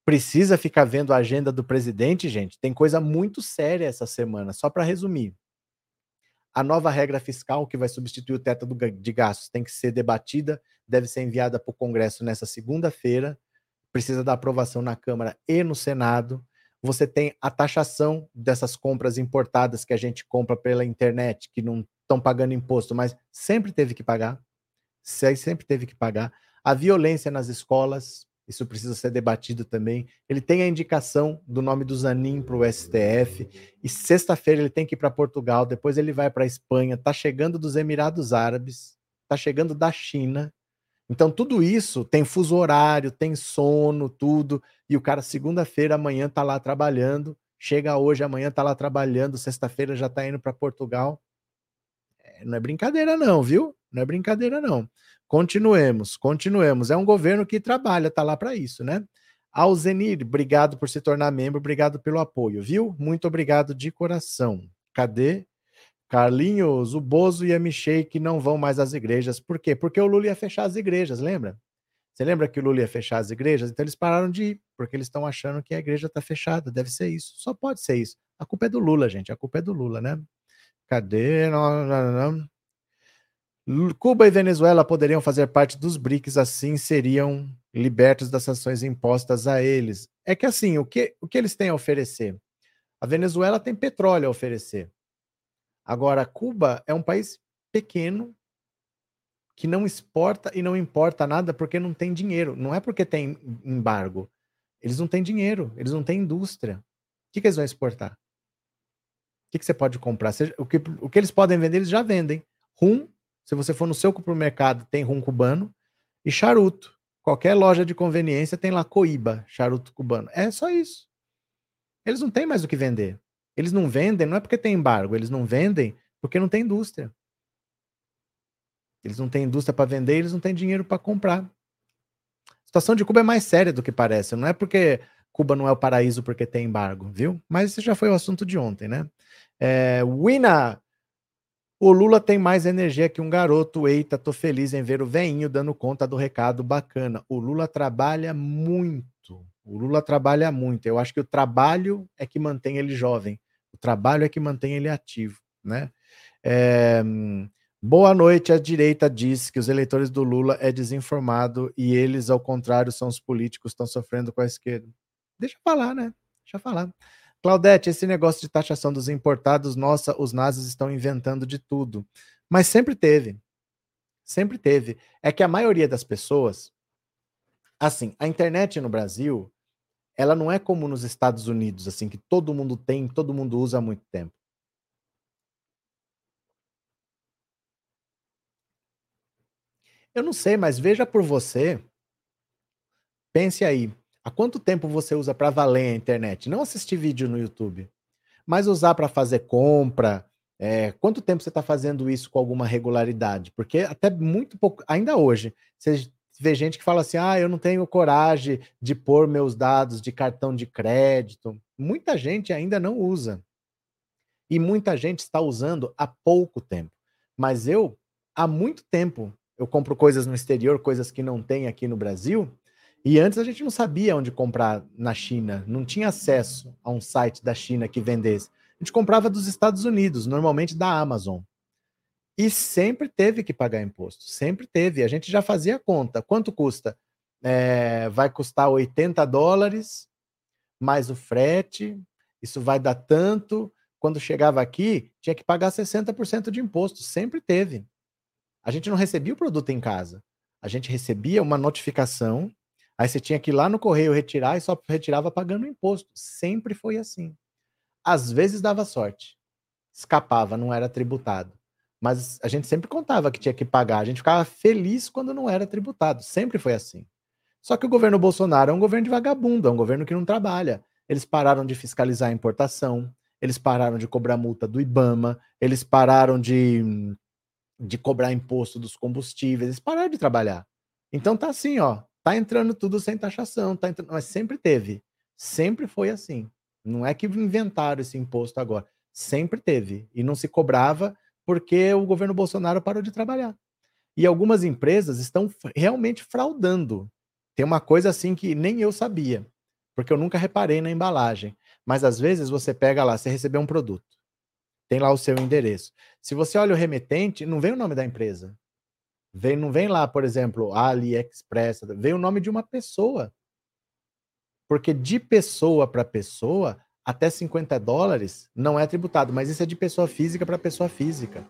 Precisa ficar vendo a agenda do presidente, gente? Tem coisa muito séria essa semana, só para resumir. A nova regra fiscal que vai substituir o teto de gastos tem que ser debatida, deve ser enviada para o Congresso nessa segunda-feira, precisa da aprovação na Câmara e no Senado. Você tem a taxação dessas compras importadas que a gente compra pela internet, que não estão pagando imposto, mas sempre teve que pagar. Sempre teve que pagar. A violência nas escolas, isso precisa ser debatido também. Ele tem a indicação do nome do Zanin para o STF, e sexta-feira ele tem que ir para Portugal, depois ele vai para a Espanha, está chegando dos Emirados Árabes, está chegando da China. Então, tudo isso tem fuso horário, tem sono, tudo, e o cara, segunda-feira, amanhã, está lá trabalhando, chega hoje, amanhã está lá trabalhando, sexta-feira já está indo para Portugal. É, não é brincadeira, não, viu? Não é brincadeira, não. Continuemos, continuemos. É um governo que trabalha, tá lá para isso, né? Alzenir, obrigado por se tornar membro, obrigado pelo apoio, viu? Muito obrigado de coração. Cadê? Carlinhos, o Bozo e a Michelle não vão mais às igrejas. Por quê? Porque o Lula ia fechar as igrejas, lembra? Você lembra que o Lula ia fechar as igrejas? Então eles pararam de ir, porque eles estão achando que a igreja está fechada. Deve ser isso. Só pode ser isso. A culpa é do Lula, gente. A culpa é do Lula, né? Cadê? Não, não, não. Cuba e Venezuela poderiam fazer parte dos BRICS, assim seriam libertos das sanções impostas a eles. É que assim, o que, o que eles têm a oferecer? A Venezuela tem petróleo a oferecer. Agora, Cuba é um país pequeno que não exporta e não importa nada porque não tem dinheiro. Não é porque tem embargo. Eles não têm dinheiro, eles não têm indústria. O que, que eles vão exportar? O que, que você pode comprar? O que, o que eles podem vender, eles já vendem. Rum se você for no seu supermercado, tem rum cubano e charuto. Qualquer loja de conveniência tem lá coíba, charuto cubano. É só isso. Eles não têm mais o que vender. Eles não vendem, não é porque tem embargo, eles não vendem porque não tem indústria. Eles não têm indústria para vender, eles não têm dinheiro para comprar. A situação de Cuba é mais séria do que parece. Não é porque Cuba não é o paraíso porque tem embargo, viu? Mas esse já foi o assunto de ontem, né? É, Wina, o Lula tem mais energia que um garoto. Eita, tô feliz em ver o veinho dando conta do recado bacana. O Lula trabalha muito. O Lula trabalha muito. Eu acho que o trabalho é que mantém ele jovem. O trabalho é que mantém ele ativo, né? É... Boa noite. A direita diz que os eleitores do Lula é desinformado e eles, ao contrário, são os políticos que estão sofrendo com a esquerda. Deixa eu falar, né? Deixa eu falar. Claudete, esse negócio de taxação dos importados, nossa, os nazis estão inventando de tudo. Mas sempre teve. Sempre teve. É que a maioria das pessoas. Assim, a internet no Brasil, ela não é como nos Estados Unidos, assim, que todo mundo tem, todo mundo usa há muito tempo. Eu não sei, mas veja por você. Pense aí. Há quanto tempo você usa para valer a internet? Não assistir vídeo no YouTube, mas usar para fazer compra. É, quanto tempo você está fazendo isso com alguma regularidade? Porque até muito pouco, ainda hoje, você vê gente que fala assim: ah, eu não tenho coragem de pôr meus dados de cartão de crédito. Muita gente ainda não usa. E muita gente está usando há pouco tempo. Mas eu, há muito tempo, eu compro coisas no exterior, coisas que não tem aqui no Brasil, e antes a gente não sabia onde comprar na China, não tinha acesso a um site da China que vendesse. A gente comprava dos Estados Unidos, normalmente da Amazon. E sempre teve que pagar imposto, sempre teve. A gente já fazia conta. Quanto custa? É, vai custar 80 dólares, mais o frete, isso vai dar tanto. Quando chegava aqui, tinha que pagar 60% de imposto, sempre teve. A gente não recebia o produto em casa. A gente recebia uma notificação, aí você tinha que ir lá no correio retirar e só retirava pagando imposto. Sempre foi assim. Às vezes dava sorte, escapava, não era tributado. Mas a gente sempre contava que tinha que pagar. A gente ficava feliz quando não era tributado. Sempre foi assim. Só que o governo Bolsonaro é um governo de vagabundo, é um governo que não trabalha. Eles pararam de fiscalizar a importação, eles pararam de cobrar multa do IBAMA, eles pararam de, de cobrar imposto dos combustíveis, eles pararam de trabalhar. Então tá assim, ó, tá entrando tudo sem taxação, tá entrando, mas sempre teve. Sempre foi assim. Não é que inventaram esse imposto agora. Sempre teve. E não se cobrava porque o governo Bolsonaro parou de trabalhar. E algumas empresas estão realmente fraudando. Tem uma coisa assim que nem eu sabia, porque eu nunca reparei na embalagem. Mas às vezes você pega lá, você recebeu um produto, tem lá o seu endereço. Se você olha o remetente, não vem o nome da empresa. Vem, não vem lá, por exemplo, AliExpress, vem o nome de uma pessoa. Porque de pessoa para pessoa, até 50 dólares não é tributado, mas isso é de pessoa física para pessoa física.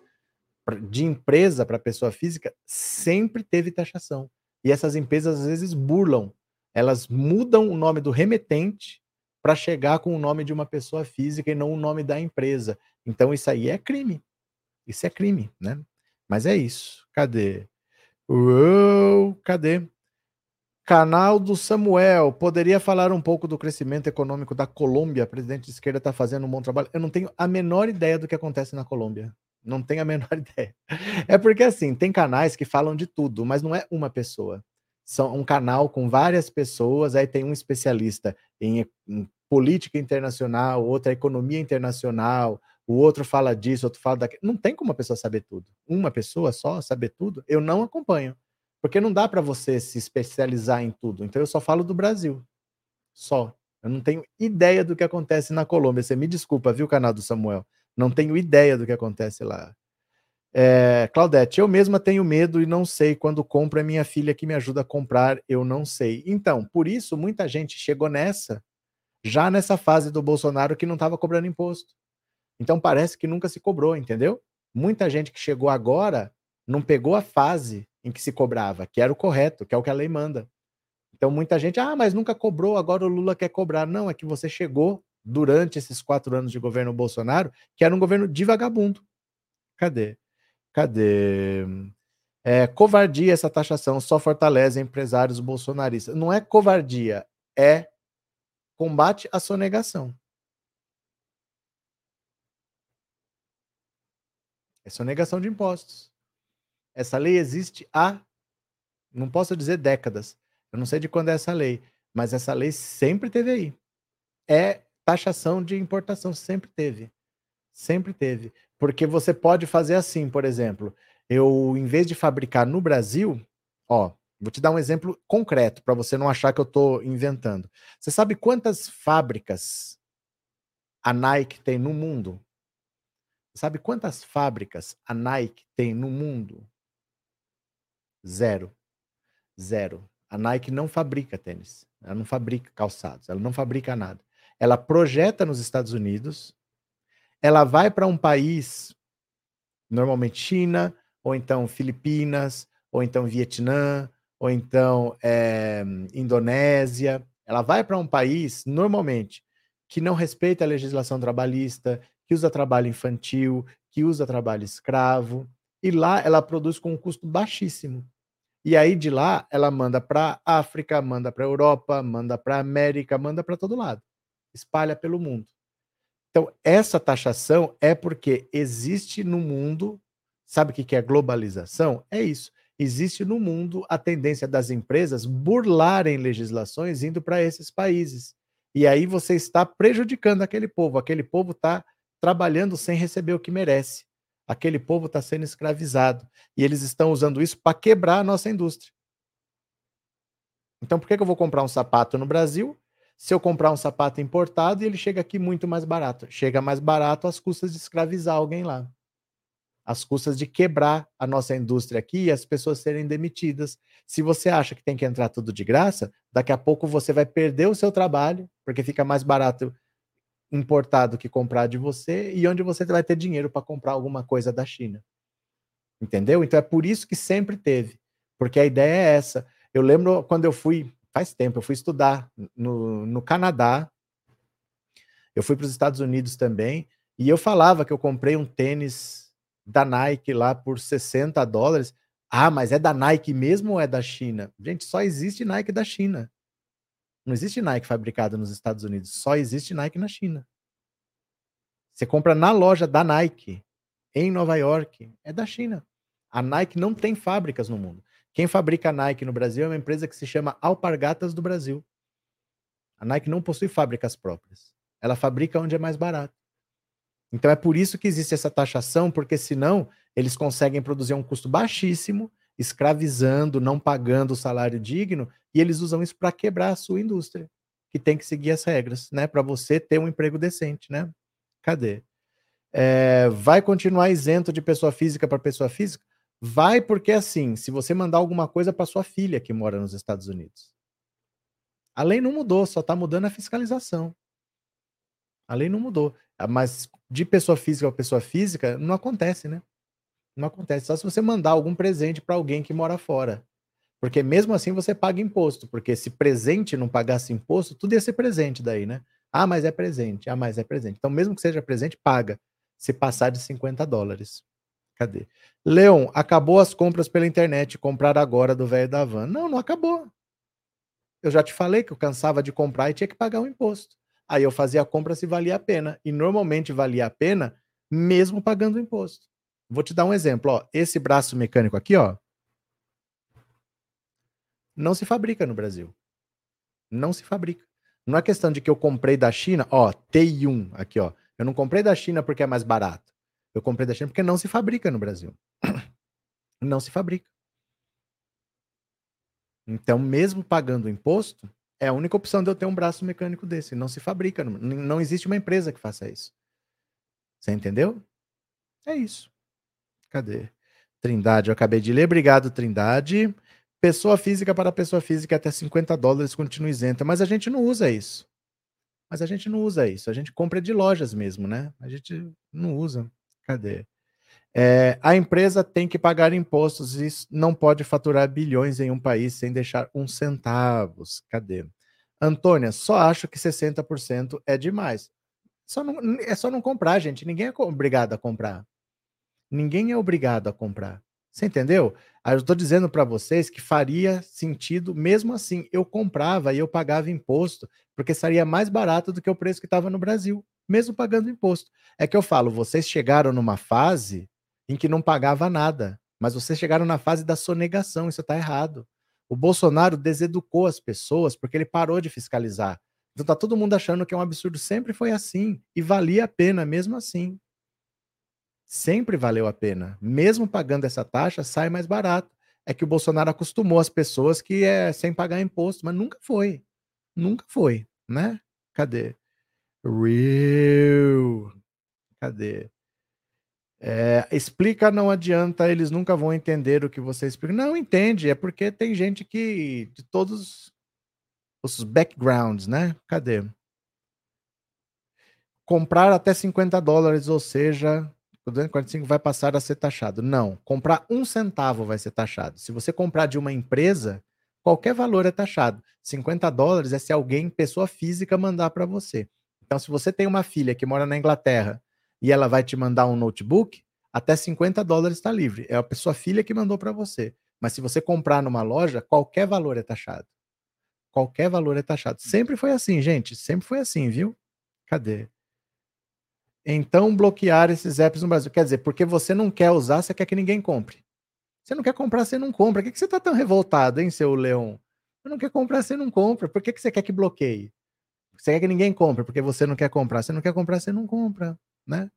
De empresa para pessoa física, sempre teve taxação. E essas empresas às vezes burlam. Elas mudam o nome do remetente para chegar com o nome de uma pessoa física e não o nome da empresa. Então isso aí é crime. Isso é crime, né? Mas é isso. Cadê? Uou, cadê? Canal do Samuel, poderia falar um pouco do crescimento econômico da Colômbia? A presidente de esquerda está fazendo um bom trabalho. Eu não tenho a menor ideia do que acontece na Colômbia. Não tenho a menor ideia. É porque, assim, tem canais que falam de tudo, mas não é uma pessoa. São um canal com várias pessoas, aí tem um especialista em, em política internacional, outra economia internacional, o outro fala disso, outro fala daquilo. Não tem como uma pessoa saber tudo. Uma pessoa só saber tudo, eu não acompanho. Porque não dá para você se especializar em tudo. Então eu só falo do Brasil. Só. Eu não tenho ideia do que acontece na Colômbia. Você me desculpa, viu, canal do Samuel? Não tenho ideia do que acontece lá. É, Claudete, eu mesma tenho medo e não sei quando compro. É minha filha que me ajuda a comprar, eu não sei. Então, por isso, muita gente chegou nessa, já nessa fase do Bolsonaro que não estava cobrando imposto. Então, parece que nunca se cobrou, entendeu? Muita gente que chegou agora não pegou a fase em que se cobrava, que era o correto, que é o que a lei manda. Então muita gente, ah, mas nunca cobrou, agora o Lula quer cobrar. Não, é que você chegou durante esses quatro anos de governo Bolsonaro, que era um governo de vagabundo. Cadê? Cadê? É, covardia essa taxação só fortalece empresários bolsonaristas. Não é covardia, é combate à sonegação. É sonegação de impostos. Essa lei existe há, não posso dizer décadas. Eu não sei de quando é essa lei, mas essa lei sempre teve aí. É taxação de importação, sempre teve. Sempre teve. Porque você pode fazer assim, por exemplo, eu, em vez de fabricar no Brasil, ó, vou te dar um exemplo concreto para você não achar que eu estou inventando. Você sabe quantas fábricas a Nike tem no mundo? Sabe quantas fábricas a Nike tem no mundo? Zero. Zero. A Nike não fabrica tênis. Ela não fabrica calçados. Ela não fabrica nada. Ela projeta nos Estados Unidos. Ela vai para um país, normalmente China, ou então Filipinas, ou então Vietnã, ou então é, Indonésia. Ela vai para um país, normalmente, que não respeita a legislação trabalhista, que usa trabalho infantil, que usa trabalho escravo, e lá ela produz com um custo baixíssimo. E aí de lá ela manda para África, manda para Europa, manda para América, manda para todo lado. Espalha pelo mundo. Então, essa taxação é porque existe no mundo, sabe o que é globalização? É isso. Existe no mundo a tendência das empresas burlarem legislações indo para esses países. E aí você está prejudicando aquele povo. Aquele povo está trabalhando sem receber o que merece aquele povo está sendo escravizado. E eles estão usando isso para quebrar a nossa indústria. Então, por que, que eu vou comprar um sapato no Brasil se eu comprar um sapato importado e ele chega aqui muito mais barato? Chega mais barato às custas de escravizar alguém lá. Às custas de quebrar a nossa indústria aqui e as pessoas serem demitidas. Se você acha que tem que entrar tudo de graça, daqui a pouco você vai perder o seu trabalho, porque fica mais barato importado que comprar de você e onde você vai ter dinheiro para comprar alguma coisa da China. Entendeu? Então é por isso que sempre teve. Porque a ideia é essa. Eu lembro quando eu fui, faz tempo, eu fui estudar no, no Canadá, eu fui para os Estados Unidos também, e eu falava que eu comprei um tênis da Nike lá por 60 dólares. Ah, mas é da Nike mesmo ou é da China? Gente, só existe Nike da China. Não existe Nike fabricada nos Estados Unidos, só existe Nike na China. Você compra na loja da Nike, em Nova York, é da China. A Nike não tem fábricas no mundo. Quem fabrica a Nike no Brasil é uma empresa que se chama Alpargatas do Brasil. A Nike não possui fábricas próprias. Ela fabrica onde é mais barato. Então é por isso que existe essa taxação, porque senão eles conseguem produzir um custo baixíssimo, escravizando, não pagando o salário digno, e eles usam isso para quebrar a sua indústria, que tem que seguir as regras, né? Para você ter um emprego decente, né? Cadê? É, vai continuar isento de pessoa física para pessoa física? Vai porque assim, se você mandar alguma coisa para sua filha que mora nos Estados Unidos. A lei não mudou, só está mudando a fiscalização. A lei não mudou. Mas de pessoa física para pessoa física, não acontece, né? Não acontece. Só se você mandar algum presente para alguém que mora fora. Porque mesmo assim você paga imposto. Porque se presente não pagasse imposto, tudo ia ser presente daí, né? Ah, mas é presente. Ah, mas é presente. Então, mesmo que seja presente, paga. Se passar de 50 dólares. Cadê? Leon, acabou as compras pela internet. Comprar agora do velho da van. Não, não acabou. Eu já te falei que eu cansava de comprar e tinha que pagar o imposto. Aí eu fazia a compra se valia a pena. E normalmente valia a pena mesmo pagando o imposto. Vou te dar um exemplo. Ó. Esse braço mecânico aqui, ó, não se fabrica no Brasil. Não se fabrica. Não é questão de que eu comprei da China, ó, T1 aqui, ó. Eu não comprei da China porque é mais barato. Eu comprei da China porque não se fabrica no Brasil. Não se fabrica. Então, mesmo pagando imposto, é a única opção de eu ter um braço mecânico desse. Não se fabrica, não existe uma empresa que faça isso. Você entendeu? É isso. Cadê? Trindade, eu acabei de ler. Obrigado, Trindade. Pessoa física para pessoa física até 50 dólares continua isenta, mas a gente não usa isso. Mas a gente não usa isso. A gente compra de lojas mesmo, né? A gente não usa. Cadê? É, a empresa tem que pagar impostos e não pode faturar bilhões em um país sem deixar um centavos. Cadê? Antônia, só acho que 60% é demais. Só não, é só não comprar, gente. Ninguém é obrigado a comprar. Ninguém é obrigado a comprar. Você entendeu? Eu estou dizendo para vocês que faria sentido, mesmo assim, eu comprava e eu pagava imposto, porque seria mais barato do que o preço que estava no Brasil, mesmo pagando imposto. É que eu falo, vocês chegaram numa fase em que não pagava nada. Mas vocês chegaram na fase da sonegação, isso está errado. O Bolsonaro deseducou as pessoas porque ele parou de fiscalizar. Então tá todo mundo achando que é um absurdo. Sempre foi assim. E valia a pena mesmo assim. Sempre valeu a pena. Mesmo pagando essa taxa, sai mais barato. É que o Bolsonaro acostumou as pessoas que é sem pagar imposto, mas nunca foi. Nunca foi, né? Cadê? Real. Cadê? É, explica não adianta, eles nunca vão entender o que você explica. Não entende, é porque tem gente que de todos os backgrounds, né? Cadê? Comprar até 50 dólares, ou seja, o 245 vai passar a ser taxado. Não, comprar um centavo vai ser taxado. Se você comprar de uma empresa, qualquer valor é taxado. 50 dólares é se alguém, pessoa física, mandar para você. Então, se você tem uma filha que mora na Inglaterra e ela vai te mandar um notebook, até 50 dólares está livre. É a pessoa filha que mandou para você. Mas se você comprar numa loja, qualquer valor é taxado. Qualquer valor é taxado. Sempre foi assim, gente. Sempre foi assim, viu? Cadê? Então, bloquear esses apps no Brasil. Quer dizer, porque você não quer usar, você quer que ninguém compre. Você não quer comprar, você não compra. Por que, que você está tão revoltado, hein, seu leão? Você não quer comprar, você não compra. Por que, que você quer que bloqueie? Você quer que ninguém compre, porque você não quer comprar. Você não quer comprar, você não compra né?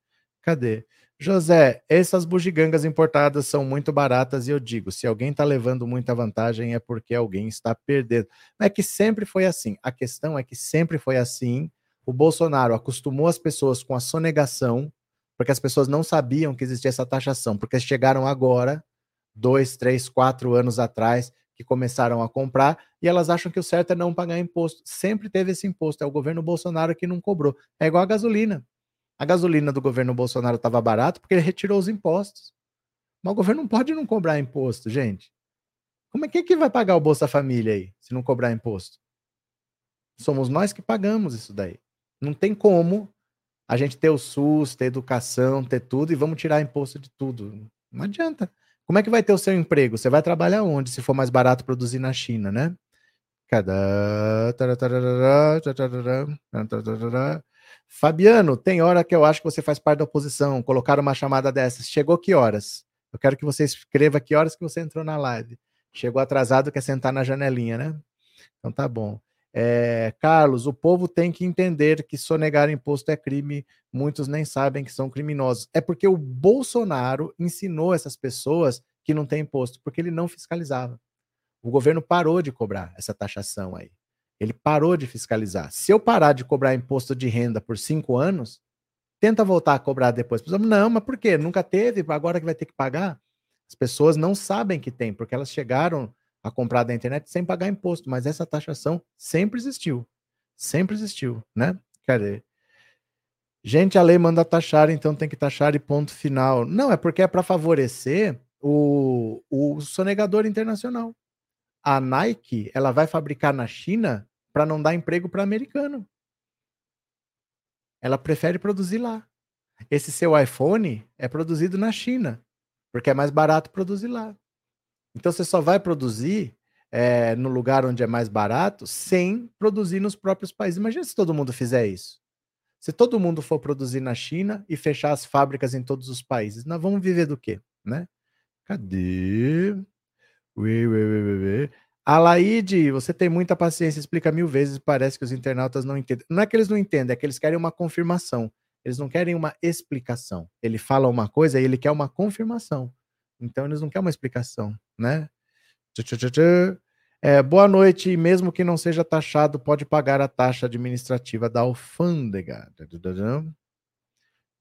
Cadê? José, essas bugigangas importadas são muito baratas e eu digo, se alguém está levando muita vantagem é porque alguém está perdendo. É que sempre foi assim. A questão é que sempre foi assim. O Bolsonaro acostumou as pessoas com a sonegação, porque as pessoas não sabiam que existia essa taxação, porque chegaram agora, dois, três, quatro anos atrás, que começaram a comprar e elas acham que o certo é não pagar imposto. Sempre teve esse imposto, é o governo Bolsonaro que não cobrou. É igual a gasolina. A gasolina do governo Bolsonaro estava barata porque ele retirou os impostos. Mas o governo não pode não cobrar imposto, gente. Como é que, que vai pagar o Bolsa Família aí, se não cobrar imposto? Somos nós que pagamos isso daí. Não tem como a gente ter o SUS, ter educação, ter tudo e vamos tirar imposto de tudo. Não adianta. Como é que vai ter o seu emprego? Você vai trabalhar onde se for mais barato produzir na China, né? Fabiano, tem hora que eu acho que você faz parte da oposição. Colocar uma chamada dessas. Chegou que horas? Eu quero que você escreva que horas que você entrou na live. Chegou atrasado, quer sentar na janelinha, né? Então tá bom. É, Carlos, o povo tem que entender que sonegar imposto é crime, muitos nem sabem que são criminosos. É porque o Bolsonaro ensinou essas pessoas que não tem imposto, porque ele não fiscalizava. O governo parou de cobrar essa taxação aí. Ele parou de fiscalizar. Se eu parar de cobrar imposto de renda por cinco anos, tenta voltar a cobrar depois. Não, mas por quê? Nunca teve, agora que vai ter que pagar? As pessoas não sabem que tem, porque elas chegaram a comprar da internet sem pagar imposto, mas essa taxação sempre existiu. Sempre existiu, né? Cadê? Gente, a lei manda taxar, então tem que taxar e ponto final. Não, é porque é para favorecer o, o sonegador internacional. A Nike, ela vai fabricar na China para não dar emprego para americano. Ela prefere produzir lá. Esse seu iPhone é produzido na China, porque é mais barato produzir lá. Então você só vai produzir é, no lugar onde é mais barato sem produzir nos próprios países. Imagina se todo mundo fizer isso. Se todo mundo for produzir na China e fechar as fábricas em todos os países, nós vamos viver do quê? Né? Cadê? Ui, ui, ui, ui. Alaide, você tem muita paciência, explica mil vezes, parece que os internautas não entendem. Não é que eles não entendem, é que eles querem uma confirmação. Eles não querem uma explicação. Ele fala uma coisa e ele quer uma confirmação. Então eles não querem uma explicação, né? É, boa noite, mesmo que não seja taxado, pode pagar a taxa administrativa da alfândega.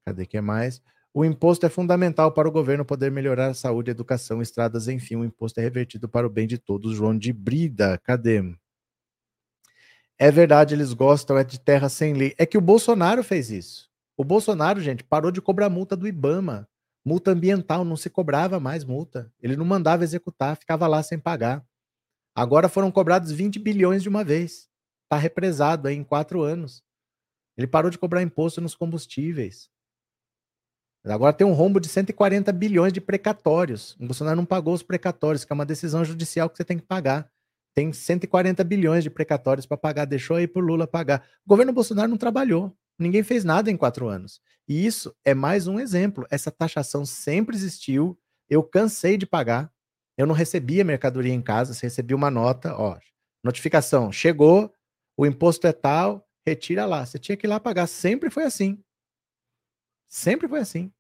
Cadê que mais? O imposto é fundamental para o governo poder melhorar a saúde, educação, estradas, enfim, o imposto é revertido para o bem de todos. João de Brida, cadê? É verdade, eles gostam é de terra sem lei. É que o Bolsonaro fez isso. O Bolsonaro, gente, parou de cobrar multa do Ibama. Multa ambiental, não se cobrava mais multa. Ele não mandava executar, ficava lá sem pagar. Agora foram cobrados 20 bilhões de uma vez. Está represado aí em quatro anos. Ele parou de cobrar imposto nos combustíveis. Agora tem um rombo de 140 bilhões de precatórios. O Bolsonaro não pagou os precatórios, que é uma decisão judicial que você tem que pagar. Tem 140 bilhões de precatórios para pagar, deixou aí para o Lula pagar. O governo Bolsonaro não trabalhou. Ninguém fez nada em quatro anos. E isso é mais um exemplo. Essa taxação sempre existiu. Eu cansei de pagar. Eu não recebia mercadoria em casa, você recebia uma nota, ó, notificação, chegou, o imposto é tal, retira lá. Você tinha que ir lá pagar. Sempre foi assim. Sempre foi assim.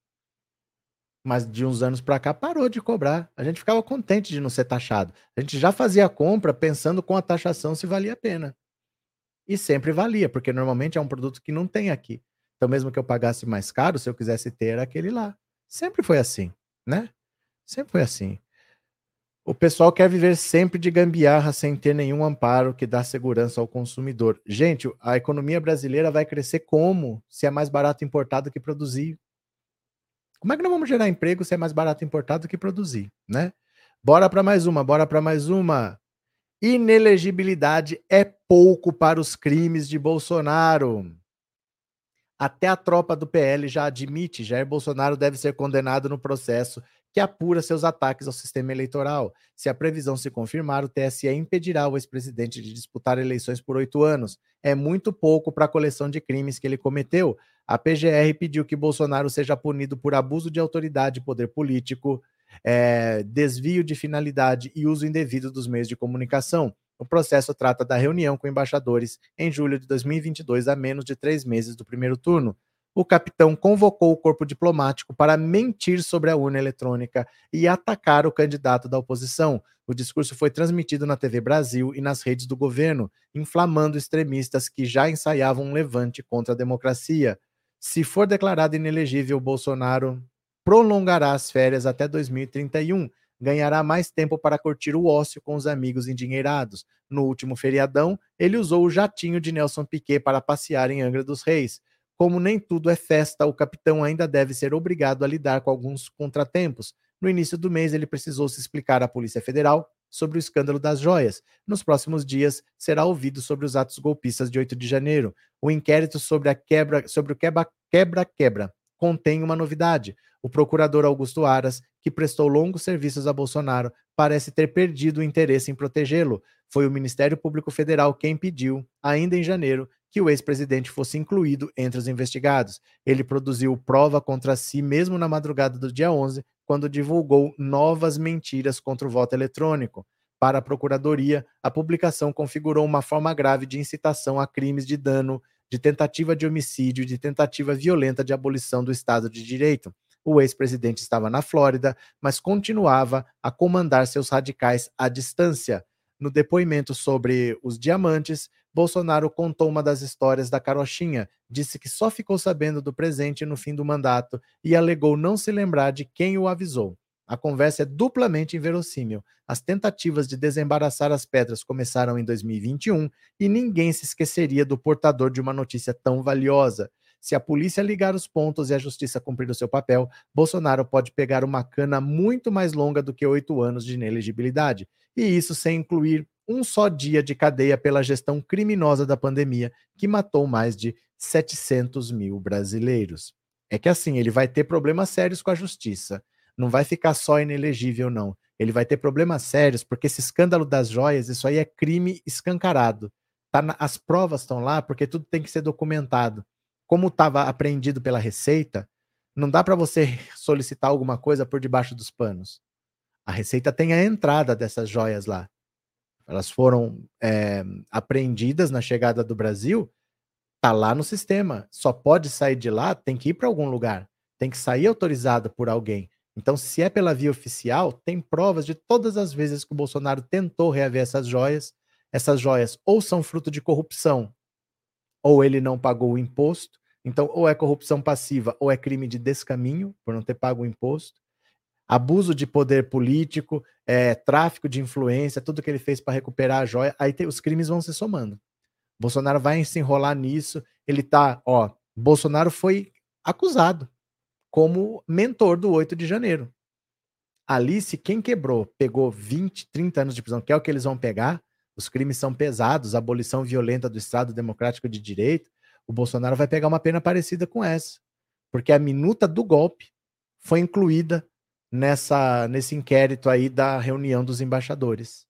Mas de uns anos para cá parou de cobrar. A gente ficava contente de não ser taxado. A gente já fazia a compra pensando com a taxação se valia a pena. E sempre valia, porque normalmente é um produto que não tem aqui. Então, mesmo que eu pagasse mais caro, se eu quisesse ter, aquele lá. Sempre foi assim, né? Sempre foi assim. O pessoal quer viver sempre de gambiarra sem ter nenhum amparo que dá segurança ao consumidor. Gente, a economia brasileira vai crescer como? Se é mais barato importado que produzir. Como é que não vamos gerar emprego se é mais barato importado que produzir, né? Bora para mais uma, bora para mais uma. Inelegibilidade é pouco para os crimes de Bolsonaro. Até a tropa do PL já admite, Jair Bolsonaro deve ser condenado no processo que apura seus ataques ao sistema eleitoral. Se a previsão se confirmar, o TSE impedirá o ex-presidente de disputar eleições por oito anos. É muito pouco para a coleção de crimes que ele cometeu. A PGR pediu que Bolsonaro seja punido por abuso de autoridade e poder político, é, desvio de finalidade e uso indevido dos meios de comunicação. O processo trata da reunião com embaixadores em julho de 2022, a menos de três meses do primeiro turno. O capitão convocou o corpo diplomático para mentir sobre a urna eletrônica e atacar o candidato da oposição. O discurso foi transmitido na TV Brasil e nas redes do governo, inflamando extremistas que já ensaiavam um levante contra a democracia. Se for declarado inelegível, Bolsonaro prolongará as férias até 2031. Ganhará mais tempo para curtir o ócio com os amigos endinheirados. No último feriadão, ele usou o jatinho de Nelson Piquet para passear em Angra dos Reis. Como nem tudo é festa, o capitão ainda deve ser obrigado a lidar com alguns contratempos. No início do mês, ele precisou se explicar à Polícia Federal sobre o escândalo das joias. Nos próximos dias, será ouvido sobre os atos golpistas de 8 de janeiro. O inquérito sobre, a quebra, sobre o quebra-quebra contém uma novidade. O procurador Augusto Aras, que prestou longos serviços a Bolsonaro, parece ter perdido o interesse em protegê-lo. Foi o Ministério Público Federal quem pediu, ainda em janeiro, que o ex-presidente fosse incluído entre os investigados. Ele produziu prova contra si mesmo na madrugada do dia 11, quando divulgou novas mentiras contra o voto eletrônico. Para a Procuradoria, a publicação configurou uma forma grave de incitação a crimes de dano, de tentativa de homicídio de tentativa violenta de abolição do Estado de Direito. O ex-presidente estava na Flórida, mas continuava a comandar seus radicais à distância. No depoimento sobre os diamantes, Bolsonaro contou uma das histórias da carochinha, disse que só ficou sabendo do presente no fim do mandato e alegou não se lembrar de quem o avisou. A conversa é duplamente inverossímil. As tentativas de desembaraçar as pedras começaram em 2021 e ninguém se esqueceria do portador de uma notícia tão valiosa. Se a polícia ligar os pontos e a justiça cumprir o seu papel, Bolsonaro pode pegar uma cana muito mais longa do que oito anos de inelegibilidade. E isso sem incluir um só dia de cadeia pela gestão criminosa da pandemia, que matou mais de 700 mil brasileiros. É que assim, ele vai ter problemas sérios com a justiça. Não vai ficar só inelegível, não. Ele vai ter problemas sérios, porque esse escândalo das joias, isso aí é crime escancarado. Tá na, as provas estão lá, porque tudo tem que ser documentado. Como estava apreendido pela Receita, não dá para você solicitar alguma coisa por debaixo dos panos. A Receita tem a entrada dessas joias lá. Elas foram é, apreendidas na chegada do Brasil, tá lá no sistema. Só pode sair de lá, tem que ir para algum lugar, tem que sair autorizada por alguém. Então, se é pela via oficial, tem provas de todas as vezes que o Bolsonaro tentou reaver essas joias. Essas joias ou são fruto de corrupção, ou ele não pagou o imposto. Então, ou é corrupção passiva, ou é crime de descaminho, por não ter pago o imposto abuso de poder político, é, tráfico de influência, tudo que ele fez para recuperar a joia, aí tem, os crimes vão se somando. Bolsonaro vai se enrolar nisso. Ele tá, ó, Bolsonaro foi acusado como mentor do 8 de janeiro. Alice, quem quebrou, pegou 20, 30 anos de prisão, que é o que eles vão pegar. Os crimes são pesados, abolição violenta do Estado Democrático de Direito. O Bolsonaro vai pegar uma pena parecida com essa, porque a minuta do golpe foi incluída nessa nesse inquérito aí da reunião dos embaixadores.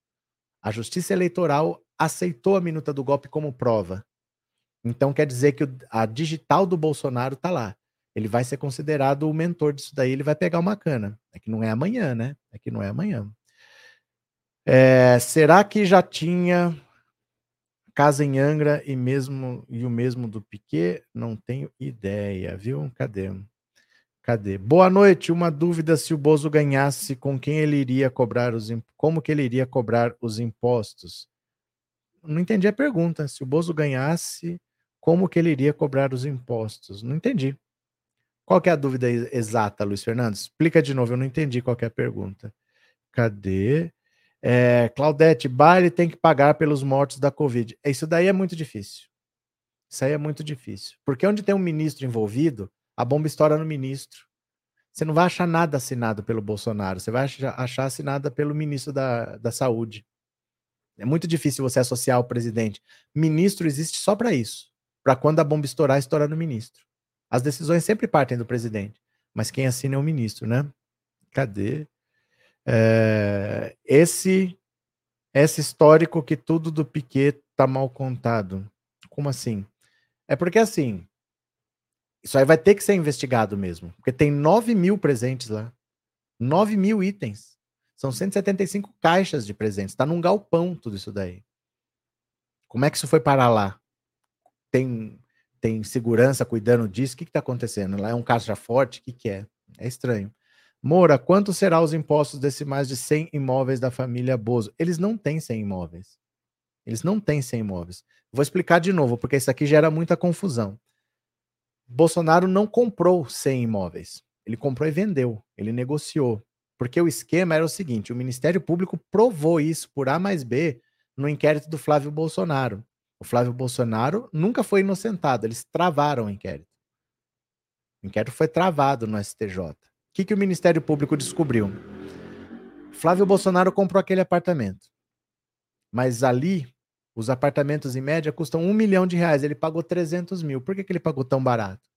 A Justiça Eleitoral aceitou a minuta do golpe como prova. Então quer dizer que a digital do Bolsonaro está lá. Ele vai ser considerado o mentor disso daí, ele vai pegar uma cana. É que não é amanhã, né? É que não é amanhã. É, será que já tinha casa em Angra e mesmo e o mesmo do Piquet? Não tenho ideia, viu? Cadê? Cadê? Boa noite. Uma dúvida se o Bozo ganhasse, com quem ele iria cobrar os como que ele iria cobrar os impostos? Não entendi a pergunta. Se o Bozo ganhasse, como que ele iria cobrar os impostos? Não entendi. Qual é a dúvida exata, Luiz Fernando? Explica de novo, eu não entendi qual é a pergunta. Cadê? É, Claudete, baile tem que pagar pelos mortos da Covid. Isso daí é muito difícil. Isso aí é muito difícil. Porque onde tem um ministro envolvido, a bomba estoura no ministro. Você não vai achar nada assinado pelo Bolsonaro, você vai achar assinada pelo ministro da, da Saúde. É muito difícil você associar o presidente. Ministro existe só para isso. Para quando a bomba estourar, estourar no ministro. As decisões sempre partem do presidente, mas quem assina é o ministro, né? Cadê? É, esse esse histórico que tudo do Piquet tá mal contado. Como assim? É porque assim, isso aí vai ter que ser investigado mesmo, porque tem 9 mil presentes lá. 9 mil itens. São 175 caixas de presentes. Está num galpão tudo isso daí. Como é que isso foi parar lá? Tem, tem segurança cuidando disso? O que está acontecendo? Lá é um caixa forte? O que, que é? É estranho. Moura, quanto será os impostos desse mais de 100 imóveis da família Bozo? Eles não têm 100 imóveis. Eles não têm 100 imóveis. Vou explicar de novo, porque isso aqui gera muita confusão. Bolsonaro não comprou 100 imóveis. Ele comprou e vendeu. Ele negociou. Porque o esquema era o seguinte: o Ministério Público provou isso por A mais B no inquérito do Flávio Bolsonaro. O Flávio Bolsonaro nunca foi inocentado, eles travaram o inquérito. O inquérito foi travado no STJ. O que, que o Ministério Público descobriu? Flávio Bolsonaro comprou aquele apartamento. Mas ali, os apartamentos em média custam um milhão de reais. Ele pagou 300 mil. Por que, que ele pagou tão barato?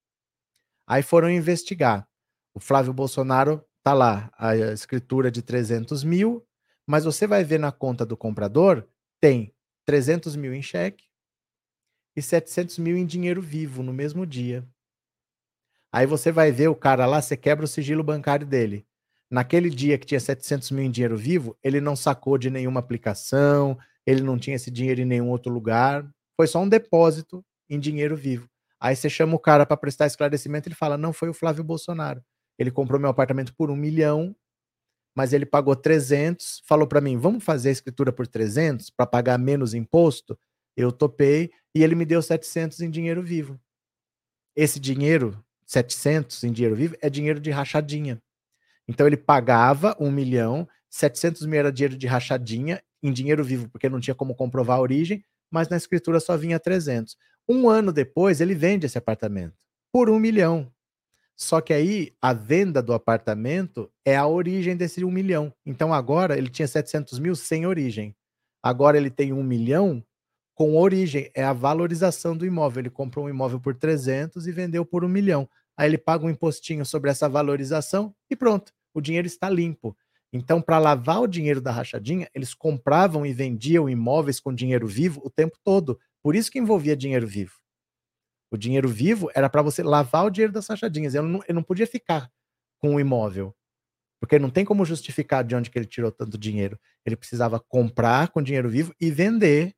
Aí foram investigar. O Flávio Bolsonaro tá lá, a escritura de 300 mil, mas você vai ver na conta do comprador, tem 300 mil em cheque e 700 mil em dinheiro vivo no mesmo dia. Aí você vai ver o cara lá, você quebra o sigilo bancário dele. Naquele dia que tinha 700 mil em dinheiro vivo, ele não sacou de nenhuma aplicação, ele não tinha esse dinheiro em nenhum outro lugar, foi só um depósito em dinheiro vivo. Aí você chama o cara para prestar esclarecimento, ele fala: não, foi o Flávio Bolsonaro. Ele comprou meu apartamento por um milhão, mas ele pagou 300, falou para mim: vamos fazer a escritura por 300 para pagar menos imposto? Eu topei e ele me deu 700 em dinheiro vivo. Esse dinheiro, 700 em dinheiro vivo, é dinheiro de rachadinha. Então ele pagava um milhão, 700 mil era dinheiro de rachadinha em dinheiro vivo, porque não tinha como comprovar a origem, mas na escritura só vinha 300. Um ano depois, ele vende esse apartamento por um milhão. Só que aí a venda do apartamento é a origem desse um milhão. Então agora ele tinha 700 mil sem origem. Agora ele tem um milhão com origem. É a valorização do imóvel. Ele comprou um imóvel por 300 e vendeu por um milhão. Aí ele paga um impostinho sobre essa valorização e pronto o dinheiro está limpo. Então, para lavar o dinheiro da rachadinha, eles compravam e vendiam imóveis com dinheiro vivo o tempo todo. Por isso que envolvia dinheiro vivo. O dinheiro vivo era para você lavar o dinheiro das rachadinhas. Eu não, eu não podia ficar com o imóvel. Porque não tem como justificar de onde que ele tirou tanto dinheiro. Ele precisava comprar com dinheiro vivo e vender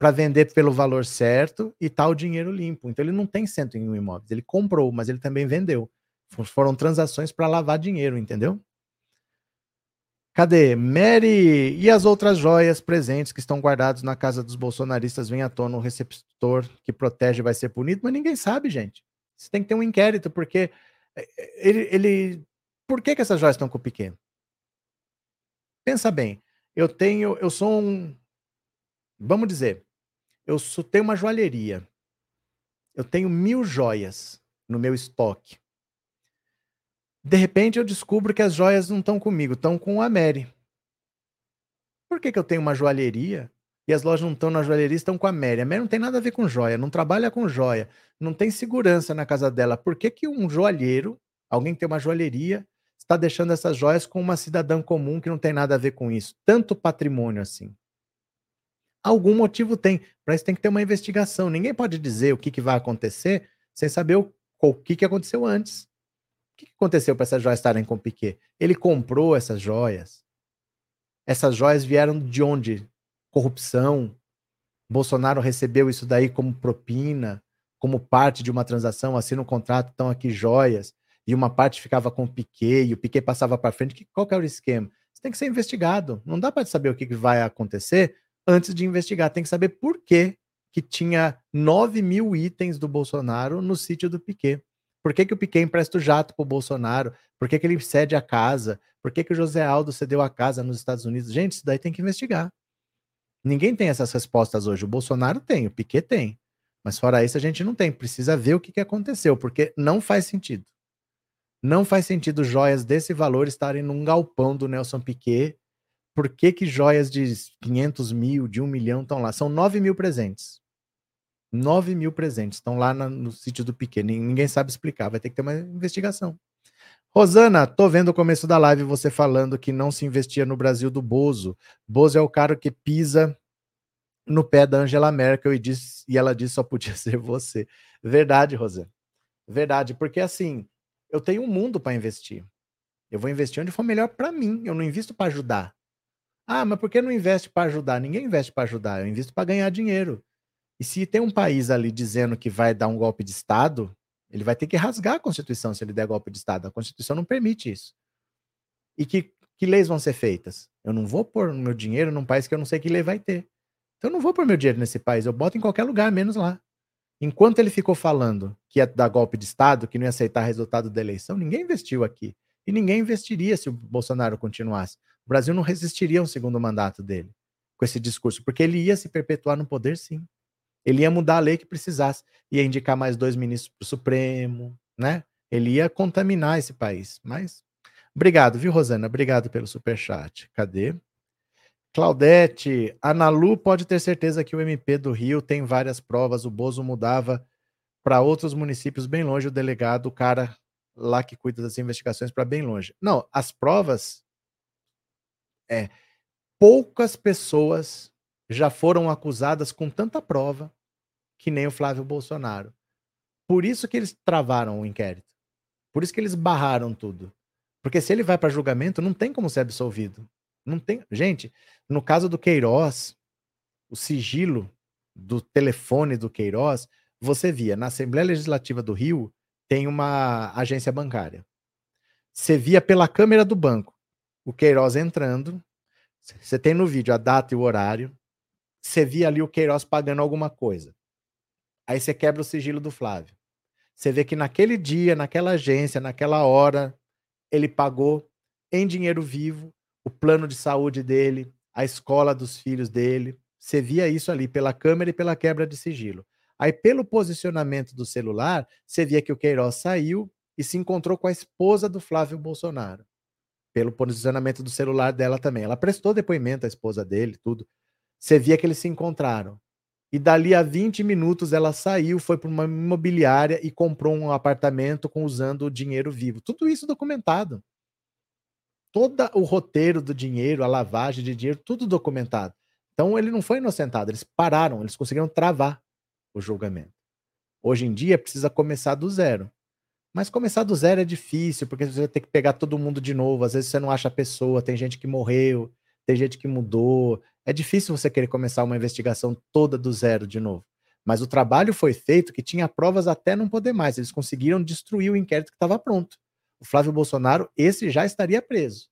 para vender pelo valor certo e tal dinheiro limpo. Então ele não tem 101 imóveis. Ele comprou, mas ele também vendeu. Foram transações para lavar dinheiro, entendeu? Cadê? Mary e as outras joias presentes que estão guardados na casa dos bolsonaristas vêm à tona o receptor que protege vai ser punido, mas ninguém sabe, gente. Você tem que ter um inquérito, porque eh, eh, ele. ele... Por que, que essas joias estão com o pequeno? Pensa bem, eu tenho. Eu sou um. Vamos dizer, eu sou, tenho uma joalheria. Eu tenho mil joias no meu estoque. De repente eu descubro que as joias não estão comigo, estão com a Mary. Por que, que eu tenho uma joalheria e as lojas não estão na joalheria, estão com a Mary? A Mary não tem nada a ver com joia, não trabalha com joia, não tem segurança na casa dela. Por que, que um joalheiro, alguém que tem uma joalheria, está deixando essas joias com uma cidadã comum que não tem nada a ver com isso? Tanto patrimônio assim. Algum motivo tem. Para isso tem que ter uma investigação. Ninguém pode dizer o que, que vai acontecer sem saber o, o que, que aconteceu antes que aconteceu para essas joias estarem com o Piquet? Ele comprou essas joias. Essas joias vieram de onde? Corrupção. Bolsonaro recebeu isso daí como propina, como parte de uma transação, assina um contrato, estão aqui joias, e uma parte ficava com o Piquet, e o Piquet passava para frente. Qual que era o esquema? Isso tem que ser investigado. Não dá para saber o que, que vai acontecer antes de investigar. Tem que saber por que, que tinha 9 mil itens do Bolsonaro no sítio do Piquet. Por que, que o Piquet empresta o jato para o Bolsonaro? Por que, que ele cede a casa? Por que, que o José Aldo cedeu a casa nos Estados Unidos? Gente, isso daí tem que investigar. Ninguém tem essas respostas hoje. O Bolsonaro tem, o Piquet tem. Mas fora isso, a gente não tem. Precisa ver o que, que aconteceu, porque não faz sentido. Não faz sentido joias desse valor estarem num galpão do Nelson Piquet. Por que, que joias de 500 mil, de 1 milhão estão lá? São 9 mil presentes. 9 mil presentes. Estão lá na, no sítio do Piquet. Ninguém sabe explicar. Vai ter que ter uma investigação. Rosana, tô vendo o começo da live você falando que não se investia no Brasil do Bozo. Bozo é o cara que pisa no pé da Angela Merkel e, diz, e ela disse só podia ser você. Verdade, Rosana. Verdade, porque assim, eu tenho um mundo para investir. Eu vou investir onde for melhor para mim. Eu não invisto para ajudar. Ah, mas por que não investe para ajudar? Ninguém investe para ajudar. Eu invisto para ganhar dinheiro. E se tem um país ali dizendo que vai dar um golpe de Estado, ele vai ter que rasgar a Constituição se ele der golpe de Estado. A Constituição não permite isso. E que, que leis vão ser feitas? Eu não vou pôr meu dinheiro num país que eu não sei que lei vai ter. Então eu não vou pôr meu dinheiro nesse país, eu boto em qualquer lugar, menos lá. Enquanto ele ficou falando que ia dar golpe de Estado, que não ia aceitar resultado da eleição, ninguém investiu aqui. E ninguém investiria se o Bolsonaro continuasse. O Brasil não resistiria a um segundo mandato dele com esse discurso, porque ele ia se perpetuar no poder, sim. Ele ia mudar a lei que precisasse, ia indicar mais dois ministros para o Supremo, né? Ele ia contaminar esse país. Mas Obrigado, viu, Rosana? Obrigado pelo superchat. Cadê? Claudete, a Nalu pode ter certeza que o MP do Rio tem várias provas. O Bozo mudava para outros municípios bem longe, o delegado, o cara lá que cuida das investigações, para bem longe. Não, as provas. É. Poucas pessoas já foram acusadas com tanta prova que nem o Flávio Bolsonaro. Por isso que eles travaram o inquérito. Por isso que eles barraram tudo. Porque se ele vai para julgamento, não tem como ser absolvido. Não tem. Gente, no caso do Queiroz, o sigilo do telefone do Queiroz, você via na Assembleia Legislativa do Rio tem uma agência bancária. Você via pela câmera do banco o Queiroz entrando. Você tem no vídeo a data e o horário. Você via ali o Queiroz pagando alguma coisa. Aí você quebra o sigilo do Flávio. Você vê que naquele dia, naquela agência, naquela hora, ele pagou em dinheiro vivo o plano de saúde dele, a escola dos filhos dele. Você via isso ali pela câmera e pela quebra de sigilo. Aí, pelo posicionamento do celular, você via que o Queiroz saiu e se encontrou com a esposa do Flávio Bolsonaro. Pelo posicionamento do celular dela também. Ela prestou depoimento à esposa dele, tudo. Você via que eles se encontraram. E dali a 20 minutos ela saiu, foi para uma imobiliária e comprou um apartamento com usando o dinheiro vivo. Tudo isso documentado todo o roteiro do dinheiro, a lavagem de dinheiro, tudo documentado. Então ele não foi inocentado, eles pararam, eles conseguiram travar o julgamento. Hoje em dia precisa começar do zero. Mas começar do zero é difícil, porque você vai ter que pegar todo mundo de novo. Às vezes você não acha a pessoa, tem gente que morreu, tem gente que mudou. É difícil você querer começar uma investigação toda do zero de novo. Mas o trabalho foi feito que tinha provas até não poder mais. Eles conseguiram destruir o inquérito que estava pronto o Flávio Bolsonaro, esse já estaria preso.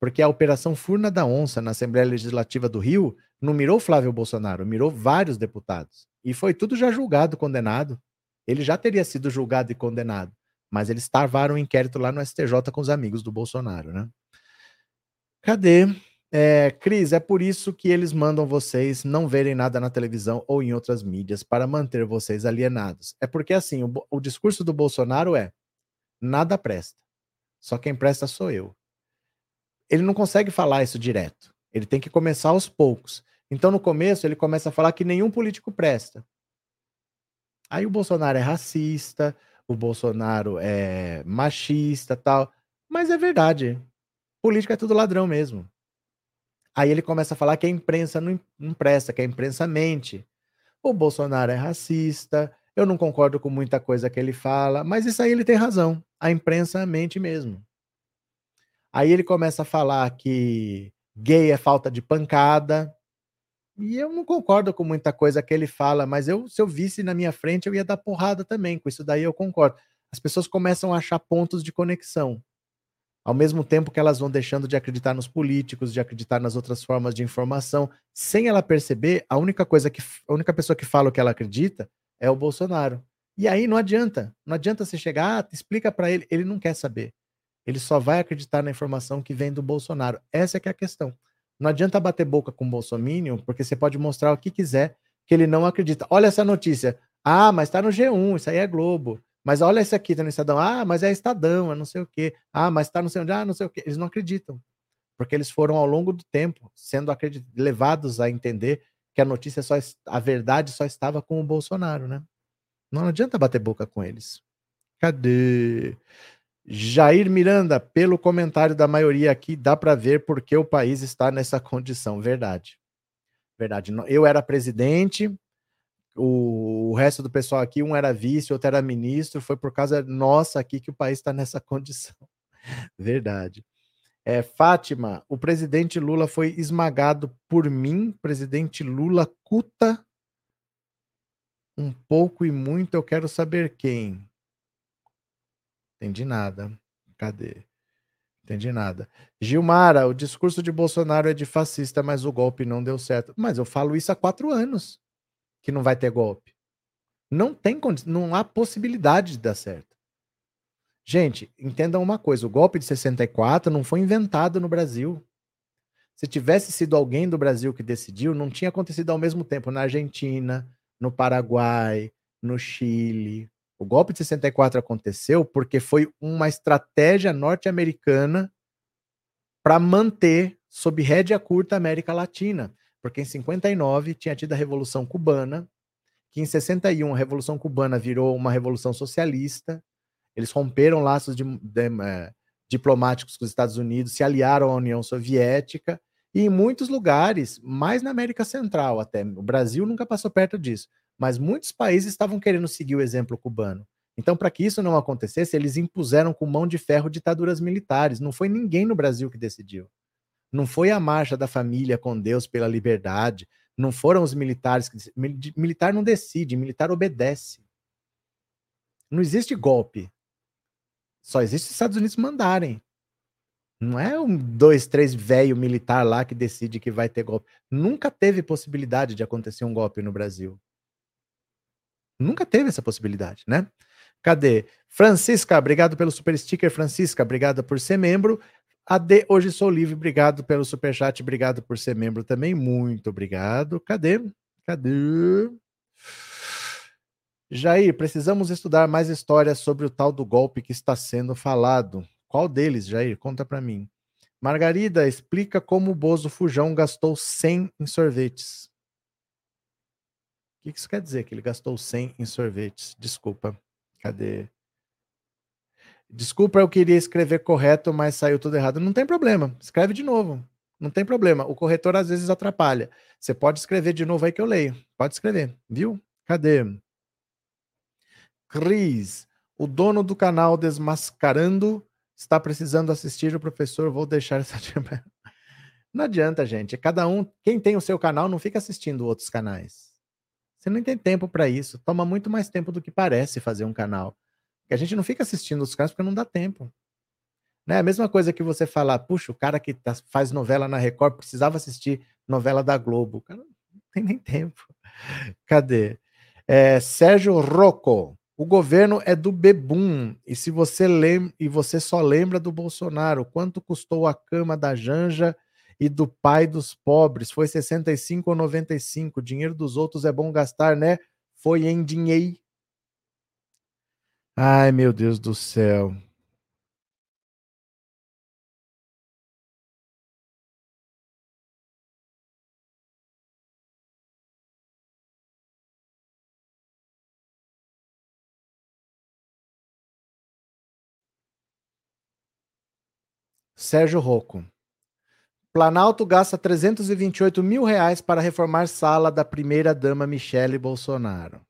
Porque a Operação Furna da Onça na Assembleia Legislativa do Rio não mirou Flávio Bolsonaro, mirou vários deputados. E foi tudo já julgado, condenado. Ele já teria sido julgado e condenado. Mas eles travaram o inquérito lá no STJ com os amigos do Bolsonaro, né? Cadê? É, Cris, é por isso que eles mandam vocês não verem nada na televisão ou em outras mídias para manter vocês alienados. É porque assim, o, o discurso do Bolsonaro é: nada presta. Só quem presta sou eu. Ele não consegue falar isso direto. Ele tem que começar aos poucos. Então, no começo, ele começa a falar que nenhum político presta. Aí o Bolsonaro é racista, o Bolsonaro é machista, tal. Mas é verdade. Política é tudo ladrão mesmo. Aí ele começa a falar que a imprensa não, presta, que a imprensa mente. O Bolsonaro é racista, eu não concordo com muita coisa que ele fala, mas isso aí ele tem razão. A imprensa mente mesmo. Aí ele começa a falar que gay é falta de pancada. E eu não concordo com muita coisa que ele fala, mas eu, se eu visse na minha frente, eu ia dar porrada também. Com isso daí eu concordo. As pessoas começam a achar pontos de conexão. Ao mesmo tempo que elas vão deixando de acreditar nos políticos, de acreditar nas outras formas de informação, sem ela perceber, a única coisa que a única pessoa que fala o que ela acredita é o Bolsonaro. E aí não adianta, não adianta você chegar, ah, explica para ele, ele não quer saber. Ele só vai acreditar na informação que vem do Bolsonaro. Essa é que é a questão. Não adianta bater boca com o Bolsonaro, porque você pode mostrar o que quiser que ele não acredita. Olha essa notícia. Ah, mas tá no G1, isso aí é Globo. Mas olha esse aqui, tá no Estadão. Ah, mas é Estadão, é não sei o quê. Ah, mas tá não sei onde. Ah, não sei o quê. Eles não acreditam. Porque eles foram ao longo do tempo sendo levados a entender que a notícia só a verdade só estava com o Bolsonaro, né? Não adianta bater boca com eles. Cadê? Jair Miranda, pelo comentário da maioria aqui, dá para ver porque o país está nessa condição. Verdade. Verdade. Eu era presidente, o, resto do pessoal aqui, um era vice, outro era ministro, foi por causa nossa aqui que o país está nessa condição. Verdade. É, Fátima, o presidente Lula foi esmagado por mim, presidente Lula cuta um pouco e muito, eu quero saber quem. Entendi nada. Cadê? Entendi nada. Gilmara, o discurso de Bolsonaro é de fascista, mas o golpe não deu certo. Mas eu falo isso há quatro anos que não vai ter golpe. Não tem não há possibilidade de dar certo. Gente, entendam uma coisa: o golpe de 64 não foi inventado no Brasil. Se tivesse sido alguém do Brasil que decidiu, não tinha acontecido ao mesmo tempo na Argentina, no Paraguai, no Chile. O golpe de 64 aconteceu porque foi uma estratégia norte-americana para manter sob rédea curta a América Latina. Porque em 59 tinha tido a Revolução Cubana, que em 61 a Revolução Cubana virou uma revolução socialista. Eles romperam laços de, de, é, diplomáticos com os Estados Unidos, se aliaram à União Soviética e em muitos lugares, mais na América Central até, o Brasil nunca passou perto disso, mas muitos países estavam querendo seguir o exemplo cubano. Então, para que isso não acontecesse, eles impuseram com mão de ferro ditaduras militares. Não foi ninguém no Brasil que decidiu. Não foi a marcha da família com Deus pela liberdade. Não foram os militares que. Militar não decide, militar obedece. Não existe golpe. Só existe os Estados Unidos mandarem. Não é um dois, três velho militar lá que decide que vai ter golpe. Nunca teve possibilidade de acontecer um golpe no Brasil. Nunca teve essa possibilidade, né? Cadê? Francisca, obrigado pelo super sticker. Francisca, obrigada por ser membro. AD, hoje sou livre, obrigado pelo super chat, obrigado por ser membro também. Muito obrigado. Cadê? Cadê? Jair, precisamos estudar mais histórias sobre o tal do golpe que está sendo falado. Qual deles, Jair? Conta para mim. Margarida, explica como o Bozo Fujão gastou 100 em sorvetes. O que isso quer dizer? Que ele gastou 100 em sorvetes. Desculpa. Cadê? Desculpa, eu queria escrever correto, mas saiu tudo errado. Não tem problema. Escreve de novo. Não tem problema. O corretor às vezes atrapalha. Você pode escrever de novo aí que eu leio. Pode escrever, viu? Cadê? Cris, o dono do canal Desmascarando está precisando assistir o professor, vou deixar essa. Não adianta, gente. Cada um, quem tem o seu canal, não fica assistindo outros canais. Você não tem tempo para isso. Toma muito mais tempo do que parece fazer um canal. A gente não fica assistindo os canais porque não dá tempo. Né? A mesma coisa que você falar, puxa, o cara que tá, faz novela na Record precisava assistir novela da Globo. O cara não tem nem tempo. Cadê? É, Sérgio Rocco. O governo é do Bebum. E se você lembra e você só lembra do Bolsonaro, quanto custou a cama da Janja e do pai dos pobres? Foi 65 ou 95. Dinheiro dos outros é bom gastar, né? Foi em dinheiro. Ai, meu Deus do céu. Sérgio Rocco. Planalto gasta 328 mil reais para reformar sala da primeira-dama Michele Bolsonaro.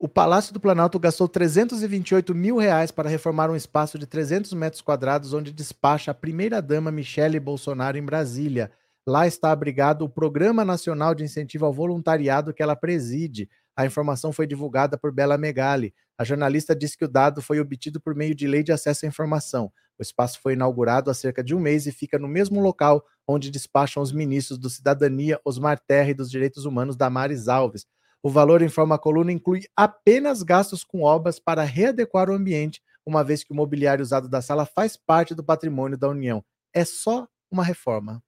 O Palácio do Planalto gastou 328 mil reais para reformar um espaço de 300 metros quadrados onde despacha a primeira-dama Michele Bolsonaro em Brasília. Lá está abrigado o Programa Nacional de Incentivo ao Voluntariado que ela preside. A informação foi divulgada por Bela Megali. A jornalista disse que o dado foi obtido por meio de lei de acesso à informação. O espaço foi inaugurado há cerca de um mês e fica no mesmo local onde despacham os ministros do Cidadania, Osmar Terra e dos Direitos Humanos, Damares Alves. O valor, informa a coluna, inclui apenas gastos com obras para readequar o ambiente, uma vez que o mobiliário usado da sala faz parte do patrimônio da União. É só uma reforma.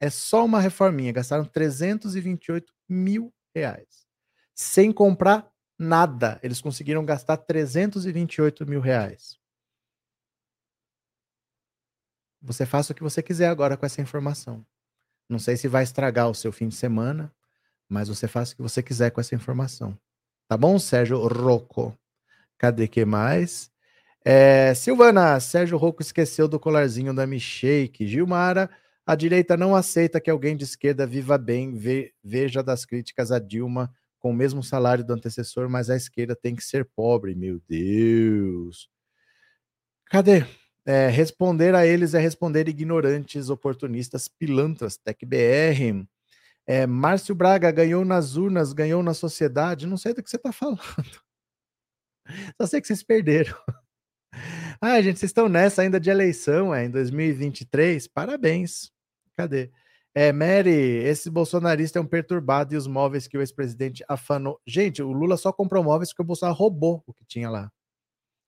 É só uma reforminha. Gastaram 328 mil reais sem comprar nada. Eles conseguiram gastar 328 mil reais. Você faça o que você quiser agora com essa informação. Não sei se vai estragar o seu fim de semana, mas você faça o que você quiser com essa informação. Tá bom, Sérgio Rocco? Cadê que mais? É, Silvana, Sérgio Rocco esqueceu do colarzinho da Michake. Gilmara, a direita não aceita que alguém de esquerda viva bem, ve, veja das críticas a Dilma com o mesmo salário do antecessor, mas a esquerda tem que ser pobre. Meu Deus. Cadê? É, responder a eles é responder ignorantes, oportunistas, pilantras, TecBR. É, Márcio Braga ganhou nas urnas, ganhou na sociedade. Não sei do que você está falando. Só sei que vocês perderam. Ah, gente, vocês estão nessa ainda de eleição, é, em 2023. Parabéns. Cadê? É, Mary, esse bolsonarista é um perturbado e os móveis que o ex-presidente afanou. Gente, o Lula só comprou móveis porque o Bolsonaro roubou o que tinha lá.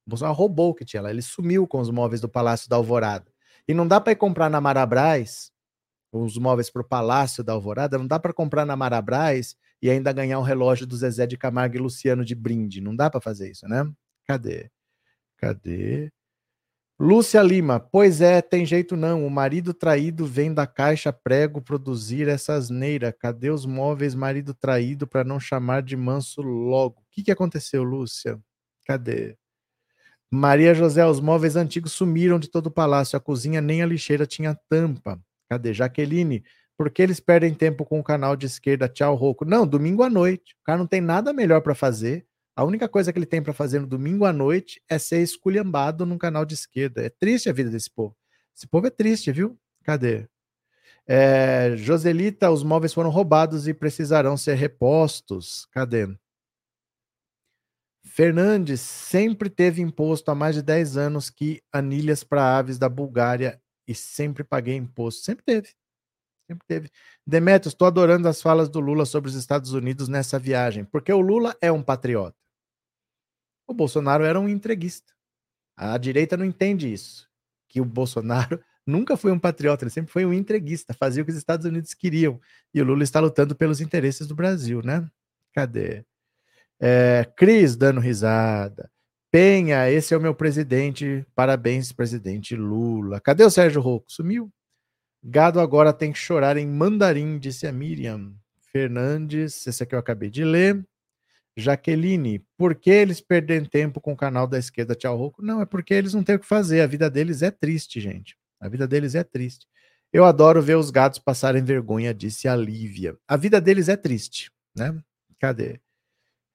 O Bolsonaro roubou o que tinha lá. Ele sumiu com os móveis do Palácio da Alvorada. E não dá para ir comprar na Marabras os móveis para o Palácio da Alvorada, não dá para comprar na Marabras e ainda ganhar um relógio do Zezé de Camargo e Luciano de brinde. Não dá para fazer isso, né? Cadê? Cadê? Lúcia Lima, pois é, tem jeito não. O marido traído vem da caixa prego produzir essa asneira. Cadê os móveis marido traído para não chamar de manso logo? O que, que aconteceu, Lúcia? Cadê? Maria José, os móveis antigos sumiram de todo o palácio. A cozinha nem a lixeira tinha tampa. Cadê? Jaqueline, por que eles perdem tempo com o canal de esquerda? Tchau, Roco. Não, domingo à noite. O cara não tem nada melhor para fazer. A única coisa que ele tem para fazer no domingo à noite é ser esculhambado num canal de esquerda. É triste a vida desse povo. Esse povo é triste, viu? Cadê? É, Joselita, os móveis foram roubados e precisarão ser repostos. Cadê? Fernandes sempre teve imposto há mais de 10 anos que anilhas para aves da Bulgária e sempre paguei imposto. Sempre teve. Sempre teve. Demetrios, estou adorando as falas do Lula sobre os Estados Unidos nessa viagem, porque o Lula é um patriota. O Bolsonaro era um entreguista. A direita não entende isso. Que o Bolsonaro nunca foi um patriota, ele sempre foi um entreguista, fazia o que os Estados Unidos queriam. E o Lula está lutando pelos interesses do Brasil, né? Cadê? É, Cris dando risada. Penha, esse é o meu presidente. Parabéns, presidente Lula. Cadê o Sérgio Rocco? Sumiu. Gado agora tem que chorar em mandarim, disse a Miriam. Fernandes, esse aqui eu acabei de ler. Jaqueline, por que eles perdem tempo com o canal da esquerda Tchau Roco? Não, é porque eles não têm o que fazer. A vida deles é triste, gente. A vida deles é triste. Eu adoro ver os gatos passarem vergonha, disse a Lívia. A vida deles é triste, né? Cadê?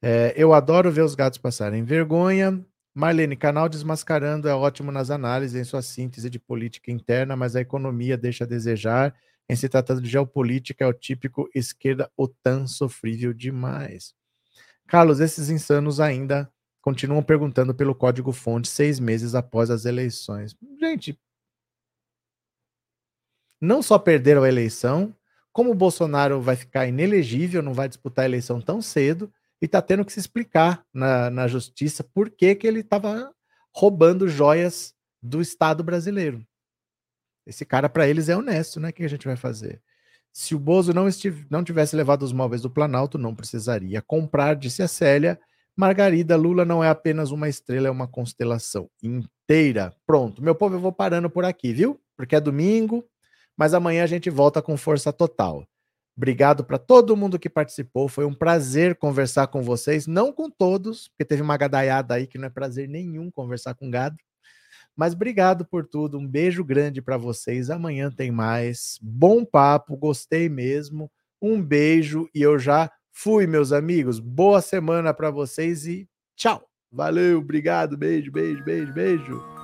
É, eu adoro ver os gatos passarem vergonha. Marlene, canal Desmascarando é ótimo nas análises, em sua síntese de política interna, mas a economia deixa a desejar. Em se tratando de geopolítica, é o típico esquerda OTAN sofrível demais. Carlos, esses insanos ainda continuam perguntando pelo código-fonte seis meses após as eleições. Gente, não só perderam a eleição, como o Bolsonaro vai ficar inelegível, não vai disputar a eleição tão cedo, e está tendo que se explicar na, na justiça por que, que ele estava roubando joias do Estado brasileiro. Esse cara, para eles, é honesto, né? O que a gente vai fazer? Se o Bozo não, estiv não tivesse levado os móveis do Planalto, não precisaria comprar, disse a Célia. Margarida, Lula não é apenas uma estrela, é uma constelação inteira. Pronto, meu povo, eu vou parando por aqui, viu? Porque é domingo, mas amanhã a gente volta com força total. Obrigado para todo mundo que participou. Foi um prazer conversar com vocês, não com todos, porque teve uma gadaiada aí que não é prazer nenhum conversar com gado. Mas obrigado por tudo. Um beijo grande para vocês. Amanhã tem mais. Bom papo, gostei mesmo. Um beijo e eu já fui, meus amigos. Boa semana para vocês e tchau. Valeu, obrigado. Beijo, beijo, beijo, beijo.